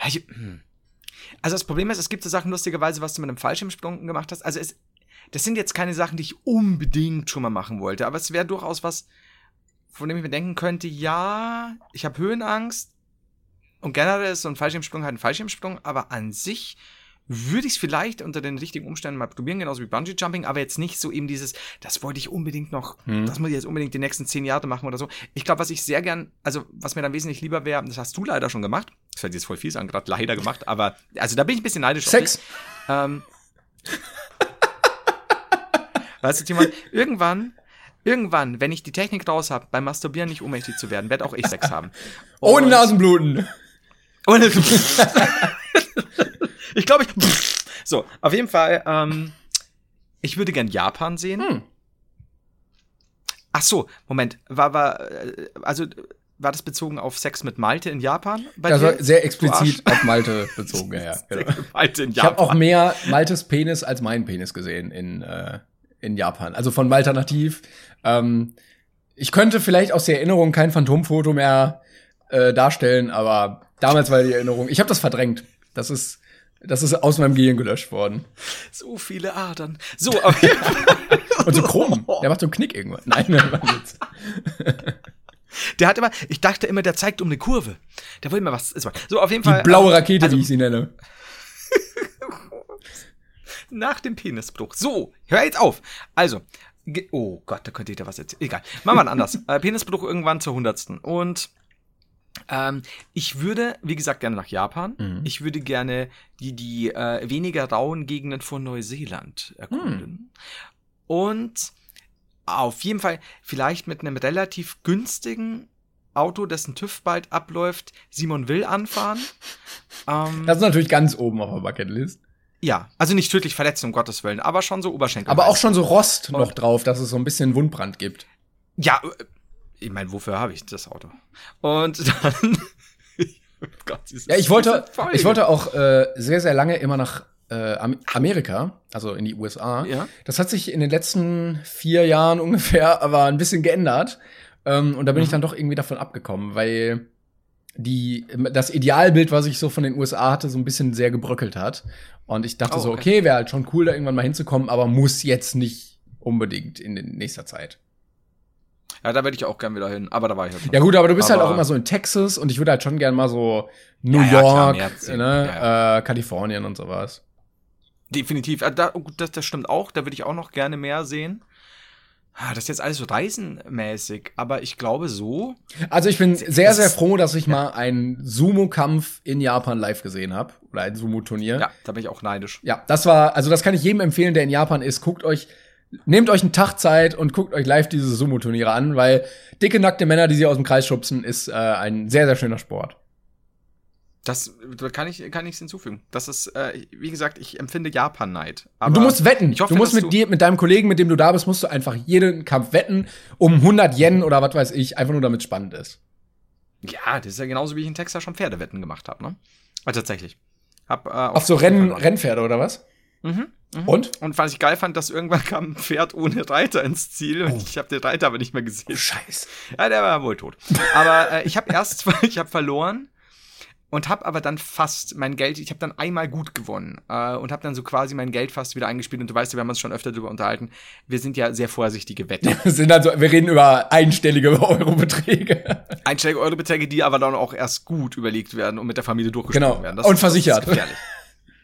ich, hm. also das Problem ist, es gibt so Sachen lustigerweise, was du mit einem Fallschirmsprung gemacht hast. Also es, das sind jetzt keine Sachen, die ich unbedingt schon mal machen wollte, aber es wäre durchaus was, von dem ich mir denken könnte, ja, ich habe Höhenangst und generell ist so ein Fallschirmsprung halt ein Fallschirmsprung, aber an sich würde ich es vielleicht unter den richtigen Umständen mal probieren, genauso wie Bungee Jumping, aber jetzt nicht so eben dieses, das wollte ich unbedingt noch, Hm. das muss ich jetzt unbedingt die nächsten zehn Jahre machen oder so. Ich glaube, was ich sehr gern, also was mir dann wesentlich lieber wäre, das hast du leider schon gemacht, das fällt jetzt voll fies an, gerade leider gemacht, aber also da bin ich ein bisschen neidisch. Sex. Ähm, weißt du, Timon, irgendwann, irgendwann, wenn ich die Technik raus habe, beim Masturbieren nicht ohnmächtig zu werden, werde auch ich Sex haben. Ohne Und- Nasenbluten. ohne ich glaube, ich. So, auf jeden Fall, ähm, ich würde gern Japan sehen. Hm. Ach so, Moment, war, war, äh, also, war das bezogen auf Sex mit Malte in Japan? Das dir? sehr explizit auf Malte bezogen, ja. Genau. Malte in Ich habe Japan. auch mehr Maltes Penis als meinen Penis gesehen in, äh, in Japan. Also von Malta nativ. Ähm, ich könnte vielleicht aus der Erinnerung kein Phantomfoto mehr äh, darstellen, aber damals war die Erinnerung. Ich habe das verdrängt. Das ist, das ist aus meinem Gehirn gelöscht worden. so viele Adern. So, auf jeden Fall. Und so krumm. Der macht so einen Knick irgendwann. Nein, nein, war. Der hat immer, ich dachte immer, der zeigt um eine Kurve. Der will immer was. So, auf jeden Die Fall. blaue ähm, Rakete, also- wie ich sie nenne. Nach dem Penisbruch. So, hör jetzt auf. Also, oh Gott, da könnte ich da was erzählen. Egal. Machen wir mal anders. äh, Penisbruch irgendwann zur hundertsten. Und ähm, ich würde, wie gesagt, gerne nach Japan. Mhm. Ich würde gerne die, die äh, weniger rauen Gegenden von Neuseeland erkunden. Und auf jeden Fall vielleicht mit einem relativ günstigen Auto, dessen TÜV bald abläuft, Simon Will anfahren. Ähm, Das ist natürlich ganz oben auf der Bucketlist. Ja, also nicht tödlich verletzt, um Gottes Willen, aber schon so Oberschenkel. Aber auch schon so Rost noch Und- drauf, dass es so ein bisschen Wundbrand gibt. Ja, äh, ich meine, wofür habe ich das Auto? Und dann. Gott, dieses- Ja, ich wollte, ich wollte auch äh, sehr, sehr lange immer nach äh, Am- Amerika, also in die USA. Ja. Das hat sich in den letzten vier Jahren ungefähr aber ein bisschen geändert. Ähm, und da bin ich Mhm. dann doch irgendwie davon abgekommen, weil die, das Idealbild, was ich so von den USA hatte, so ein bisschen sehr gebröckelt hat. Und ich dachte Oh, so, okay. okay, wäre halt schon cool, da irgendwann mal hinzukommen, aber muss jetzt nicht unbedingt in nächster Zeit. Ja, da würde ich auch gern wieder hin, aber da war ich halt Ja gut, aber du bist halt Aber- auch immer so in Texas und ich würde halt schon gern mal so New Ja, ja, klar, York, sehen. ne, Ja, Äh, Kalifornien und sowas. Definitiv. Ah, Da, gut, das, das stimmt auch. Da würde ich auch noch gerne mehr sehen. Ah, Das ist jetzt alles so reisenmäßig, aber ich glaube so. Also ich bin sehr, sehr froh, dass ich mal einen Sumo-Kampf in Japan live gesehen habe. Oder ein Sumo-Turnier. Ja, da bin ich auch neidisch. Ja, das war, also das kann ich jedem empfehlen, der in Japan ist. Guckt euch, nehmt euch einen Tag Zeit und guckt euch live diese Sumo-Turniere an, weil dicke, nackte Männer, die sie aus dem Kreis schubsen, ist äh, ein sehr, sehr schöner Sport. Das da kann ich kann nichts hinzufügen. Das ist, äh, wie gesagt, ich empfinde Japan-Neid. Und du musst wetten. ich hoffe, du musst mit dir, mit deinem Kollegen, mit dem du da bist, musst du einfach jeden Kampf wetten, um 100 Yen oder was weiß ich, einfach nur damit spannend ist. Ja, das ist ja genauso, wie ich in Texas schon Pferdewetten gemacht habe, ne? Ah, tatsächlich. Hab, äh, Auf so Rennen, Rennpferde oder was? Mhm. Mhm. Und? Und was ich geil fand, dass irgendwann kam ein Pferd ohne Reiter ins Ziel und ich habe den Reiter aber nicht mehr gesehen. Scheiße. Ja, der war wohl tot. Aber äh, ich habe erst ich habe verloren und habe aber dann fast mein Geld, ich habe dann einmal gut gewonnen äh, und habe dann so quasi mein Geld fast wieder eingespielt. Und du weißt ja, wir haben uns schon öfter darüber unterhalten. Wir sind ja sehr vorsichtige Wetter. Wir sind also, wir reden über einstellige Eurobeträge. Einstellige Eurobeträge, die aber dann auch erst gut überlegt werden und mit der Familie durchgesprochen Genau. werden. Und versichert. Das ist gefährlich.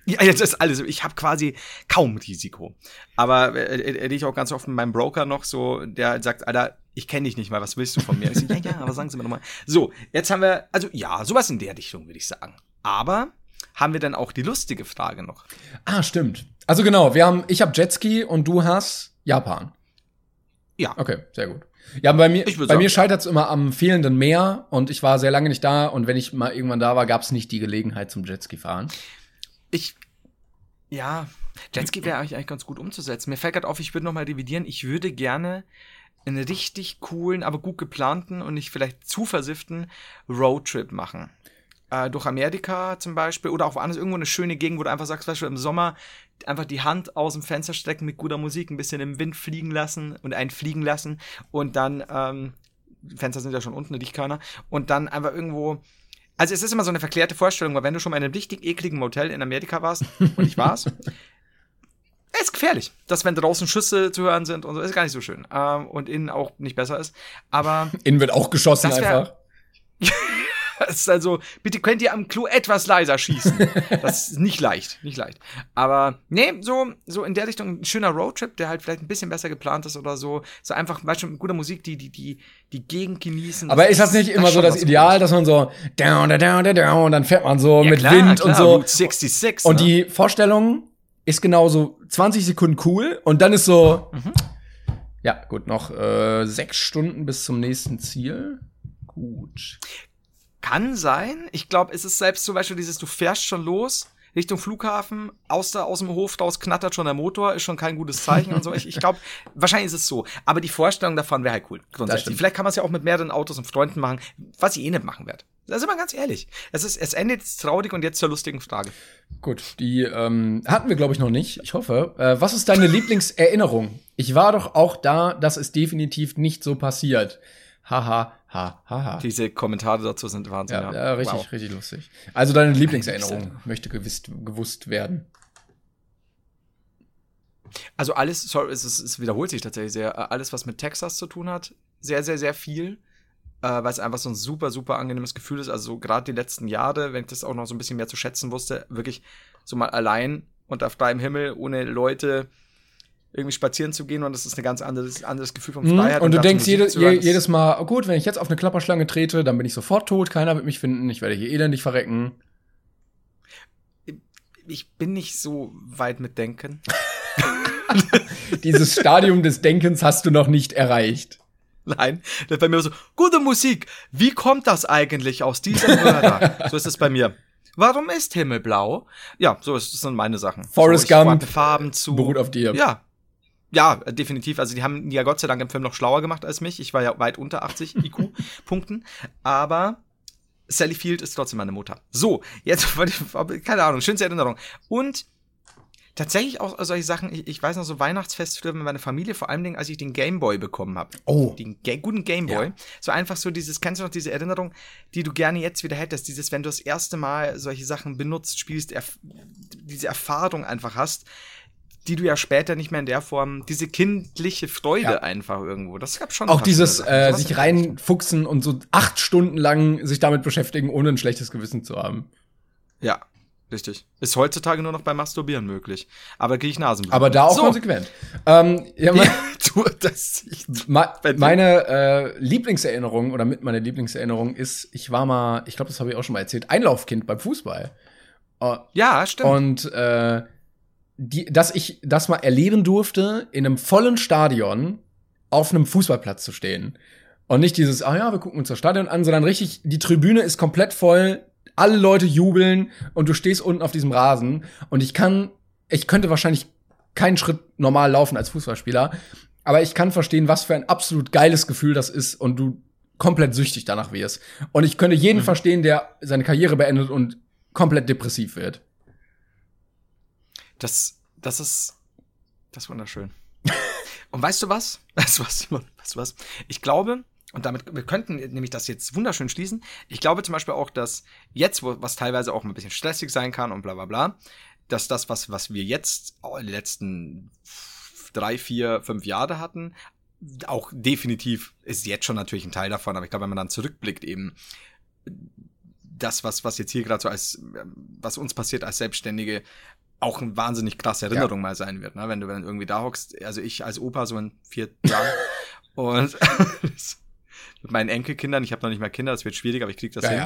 Ja, jetzt ist alles. Ich habe quasi kaum Risiko. Aber äh, erlebe ich auch ganz oft mit meinem Broker noch so, der sagt, Alter, ich kenne dich nicht mal, was willst du von mir? Ich so, ja, ja, aber sagen Sie mir nochmal. So, jetzt haben wir, also ja, sowas in der Richtung, würde ich sagen. Aber haben wir dann auch die lustige Frage noch? Ah, stimmt. Also genau, wir haben, ich habe Jetski und du hast Japan. Ja. Okay, sehr gut. Ja, bei mir, bei mir scheitert es immer am fehlenden Meer und ich war sehr lange nicht da und wenn ich mal irgendwann da war, gab es nicht die Gelegenheit zum Jetski fahren. Ich, ja, Jetski wäre eigentlich, eigentlich ganz gut umzusetzen. Mir fällt gerade auf, ich würde noch mal revidieren. Ich würde gerne einen richtig coolen, aber gut geplanten und nicht vielleicht zu versifften Roadtrip machen. Äh, durch Amerika zum Beispiel oder auch woanders irgendwo eine schöne Gegend, wo du einfach sagst, weißt du, im Sommer einfach die Hand aus dem Fenster stecken mit guter Musik, ein bisschen im Wind fliegen lassen und einen fliegen lassen und dann, ähm, Fenster sind ja schon unten, liegt keiner, und dann einfach irgendwo also es ist immer so eine verklärte Vorstellung, weil wenn du schon mal in einem richtig ekligen Motel in Amerika warst, und ich war's, es ist gefährlich, dass wenn draußen Schüsse zu hören sind und so, ist gar nicht so schön. Ähm, und innen auch nicht besser ist. Aber Innen wird auch geschossen Das einfach. es ist also, bitte könnt ihr am Klo etwas leiser schießen. Das ist nicht leicht, nicht leicht. Aber nee, so, so in der Richtung ein schöner Roadtrip, der halt vielleicht ein bisschen besser geplant ist oder so. So einfach, weißt du, mit guter Musik, die, die, die, die Gegend genießen. Aber ist das nicht immer so das Ideal, dass man so down, down, down, down, und dann fährt man so Ja, mit klar, Wind klar, und so. Route 66. Und ne? die Vorstellung ist genau so 20 Sekunden cool und dann ist so, Mhm. ja gut, noch äh, sechs Stunden bis zum nächsten Ziel. Gut. Kann sein. Ich glaube, es ist selbst zum Beispiel dieses, du fährst schon los Richtung Flughafen, aus, der, aus dem Hof raus knattert schon der Motor, ist schon kein gutes Zeichen und so. Ich, ich glaube, wahrscheinlich ist es so. Aber die Vorstellung davon wäre halt cool. Grundsätzlich. Vielleicht kann man es ja auch mit mehreren Autos und Freunden machen, was ich eh nicht machen werde. Da sind wir ganz ehrlich. Es, ist, es endet jetzt traurig und jetzt zur lustigen Frage. Gut, die ähm, hatten wir, glaube ich, noch nicht. Ich hoffe. Äh, was ist deine Lieblingserinnerung? Ich war doch auch da, das ist definitiv nicht so passiert. Haha, ha, ha, ha. Diese Kommentare dazu sind Wahnsinn. Ja, ja, richtig, Wow. richtig lustig. Also deine Lieblingserinnerung möchte gewiss, gewusst werden. Also alles, sorry, es, ist, es wiederholt sich tatsächlich sehr. Alles, was mit Texas zu tun hat, sehr, sehr, sehr viel. Äh, weil es einfach so ein super, super angenehmes Gefühl ist. Also so gerade die letzten Jahre, wenn ich das auch noch so ein bisschen mehr zu schätzen wusste, wirklich so mal allein unter freiem Himmel, ohne Leute irgendwie spazieren zu gehen und das ist ein ganz anderes, anderes Gefühl von Mhm. Freiheit. Und du dazu denkst jede, je, jedes Mal, oh gut, wenn ich jetzt auf eine Klapperschlange trete, dann bin ich sofort tot, keiner wird mich finden, ich werde hier elendig verrecken. Ich bin nicht so weit mit Denken. Dieses Stadium des Denkens hast du noch nicht erreicht. Nein, das ist bei mir so, gute Musik, wie kommt das eigentlich aus diesem Hörer? so ist es bei mir. Warum ist Himmel blau? Ja, so ist das sind meine Sachen. Forrest so, Gump Farben zu. Beruht auf dir. Ja. Ja, definitiv. Also die haben ja Gott sei Dank im Film noch schlauer gemacht als mich. Ich war ja weit unter 80 IQ-Punkten. Aber Sally Field ist trotzdem meine Mutter. So, jetzt, keine Ahnung, schönste Erinnerung. Und tatsächlich auch solche Sachen, ich, ich weiß noch so Weihnachtsfeste mit meiner Familie, vor allen Dingen, als ich den Gameboy bekommen habe. Oh. Den Ga guten Gameboy. Ja. So einfach so dieses, kennst du noch diese Erinnerung, die du gerne jetzt wieder hättest? Dieses, wenn du das erste Mal solche Sachen benutzt, spielst, erf diese Erfahrung einfach hast. die du ja später nicht mehr in der Form, diese kindliche Freude Ja. einfach irgendwo. Das gab schon. Auch dieses äh, sich reinfuchsen und so acht Stunden lang sich damit beschäftigen, ohne ein schlechtes Gewissen zu haben. Ja, richtig. Ist heutzutage nur noch beim Masturbieren möglich. Aber kriege ich Nasenbluten. Aber da auch so. konsequent. Ähm, ja, mein, du, das, ich, ma, meine äh, Lieblingserinnerung oder mit meiner Lieblingserinnerung ist, ich war mal, ich glaube, das habe ich auch schon mal erzählt, Einlaufkind beim Fußball. Äh, ja, stimmt. Und äh, die, dass ich das mal erleben durfte, in einem vollen Stadion auf einem Fußballplatz zu stehen. Und nicht dieses, ah ja, wir gucken uns das Stadion an, sondern richtig, die Tribüne ist komplett voll, alle Leute jubeln und du stehst unten auf diesem Rasen. Und ich kann, ich könnte wahrscheinlich keinen Schritt normal laufen als Fußballspieler, aber ich kann verstehen, was für ein absolut geiles Gefühl das ist und du komplett süchtig danach wirst. Und ich könnte jeden verstehen, der seine Karriere beendet und komplett depressiv wird. Das, das ist, das ist wunderschön. Und weißt du was? Weißt du was, Simon? Weißt du was? Ich glaube, und damit, wir könnten nämlich das jetzt wunderschön schließen. Ich glaube zum Beispiel auch, dass jetzt, wo, was teilweise auch ein bisschen stressig sein kann und bla, bla, bla, dass das, was, was wir jetzt die letzten drei, vier, fünf Jahre hatten, auch definitiv ist jetzt schon natürlich ein Teil davon, aber ich glaube, wenn man dann zurückblickt eben, das, was, was jetzt hier gerade so als, was uns passiert als Selbstständige, auch eine wahnsinnig krasse Erinnerung mal sein wird, ne? wenn du dann irgendwie da hockst, also ich als Opa so in vier Jahren und mit meinen Enkelkindern, ich habe noch nicht mal Kinder, das wird schwierig, aber ich krieg das Ja, hin.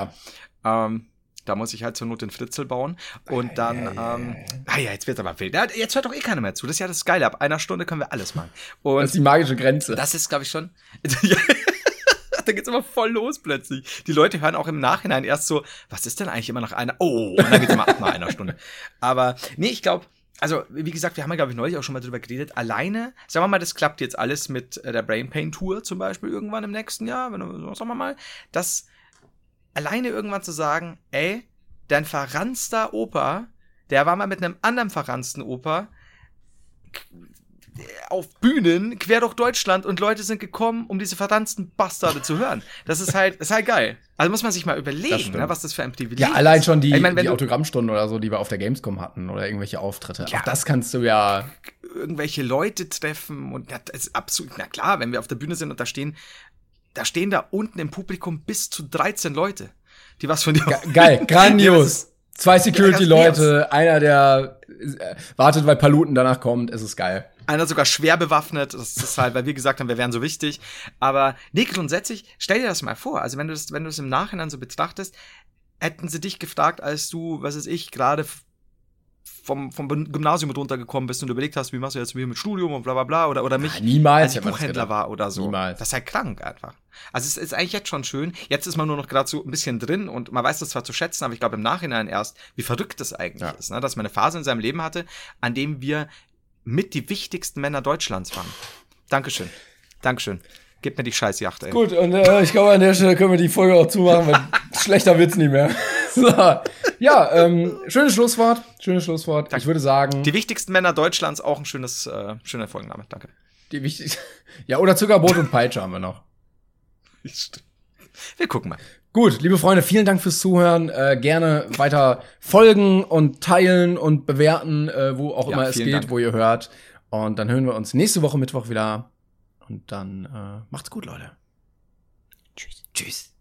ja. Ähm, da muss ich halt zur Not den Fritzel bauen. Und dann, ähm, ah ja, jetzt wird's aber wild. Ja, jetzt hört doch eh keiner mehr zu. Das ist ja das Geile. Ab einer Stunde können wir alles machen. Das Und ist die magische Grenze. das ist, glaube ich, schon. da geht's immer voll los plötzlich. Die Leute hören auch im Nachhinein erst so, was ist denn eigentlich immer nach einer? Oh, und dann geht's immer ab nach einer Stunde. Aber nee, ich glaube, also wie gesagt, wir haben ja, glaube ich, neulich auch schon mal drüber geredet. Alleine, sagen wir mal, das klappt jetzt alles mit äh, der Brain Pain Tour zum Beispiel irgendwann im nächsten Jahr, wenn du, sagen wir mal, das alleine irgendwann zu sagen, ey, dein verranster Opa, der war mal mit einem anderen verransten Opa auf Bühnen quer durch Deutschland und Leute sind gekommen, um diese verdammten Bastarde zu hören. Das ist halt, ist halt geil. Also muss man sich mal Das überlegen, stimmt. ne, was das für ein Privileg ja, ist. allein schon die, Ich mein, die Autogrammstunden oder so, die wir auf der Gamescom hatten oder irgendwelche Auftritte. Ja. Auch das kannst du ja. irgendwelche Leute treffen und ja, das ist absolut, na klar, wenn wir auf der Bühne sind und da stehen, da stehen da unten im Publikum bis zu 13 Leute, die was von dir Ge geil, Ja, grandios. das Zwei Security-Leute, einer, der äh, wartet, weil Paluten danach kommt. Es ist geil. Einer sogar schwer bewaffnet. Das ist halt, weil wir gesagt haben, wir wären so wichtig. Aber nee, grundsätzlich, stell dir das mal vor. Also wenn du das, wenn du es im Nachhinein so betrachtest, hätten sie dich gefragt, als du, was weiß ich, gerade vom, vom Gymnasium mit runtergekommen bist und überlegt hast, wie machst du jetzt mit Studium und bla bla bla oder, oder mich Ja, niemals als ich das Buchhändler war oder so. Niemals. Das ist halt krank einfach. Also es ist eigentlich jetzt schon schön. Jetzt ist man nur noch gerade so ein bisschen drin und man weiß das zwar zu schätzen, aber ich glaube im Nachhinein erst, wie verrückt das eigentlich Ja. ist, ne? dass man eine Phase in seinem Leben hatte, an dem wir mit die wichtigsten Männer Deutschlands waren. Dankeschön. Dankeschön. Gib mir die Scheißjacht, ey. Gut, und äh, ich glaube, an der Stelle können wir die Folge auch zumachen, weil schlechter wird's nicht mehr. so. Ja, ähm, schönes Schlusswort. Schönes Schlusswort. Ich würde sagen, Die wichtigsten Männer Deutschlands, auch ein schönes, äh, schöner Folgenname. Danke. die wichtig. Ja, oder Zuckerbrot und Peitsche haben wir noch. Wir gucken mal. Gut, liebe Freunde, vielen Dank fürs Zuhören. Äh, gerne weiter folgen und teilen und bewerten, äh, wo auch Ja, immer es geht, Dank. wo ihr hört. Und dann hören wir uns nächste Woche Mittwoch wieder. Und dann äh, macht's gut, Leute. Tschüss. Tschüss.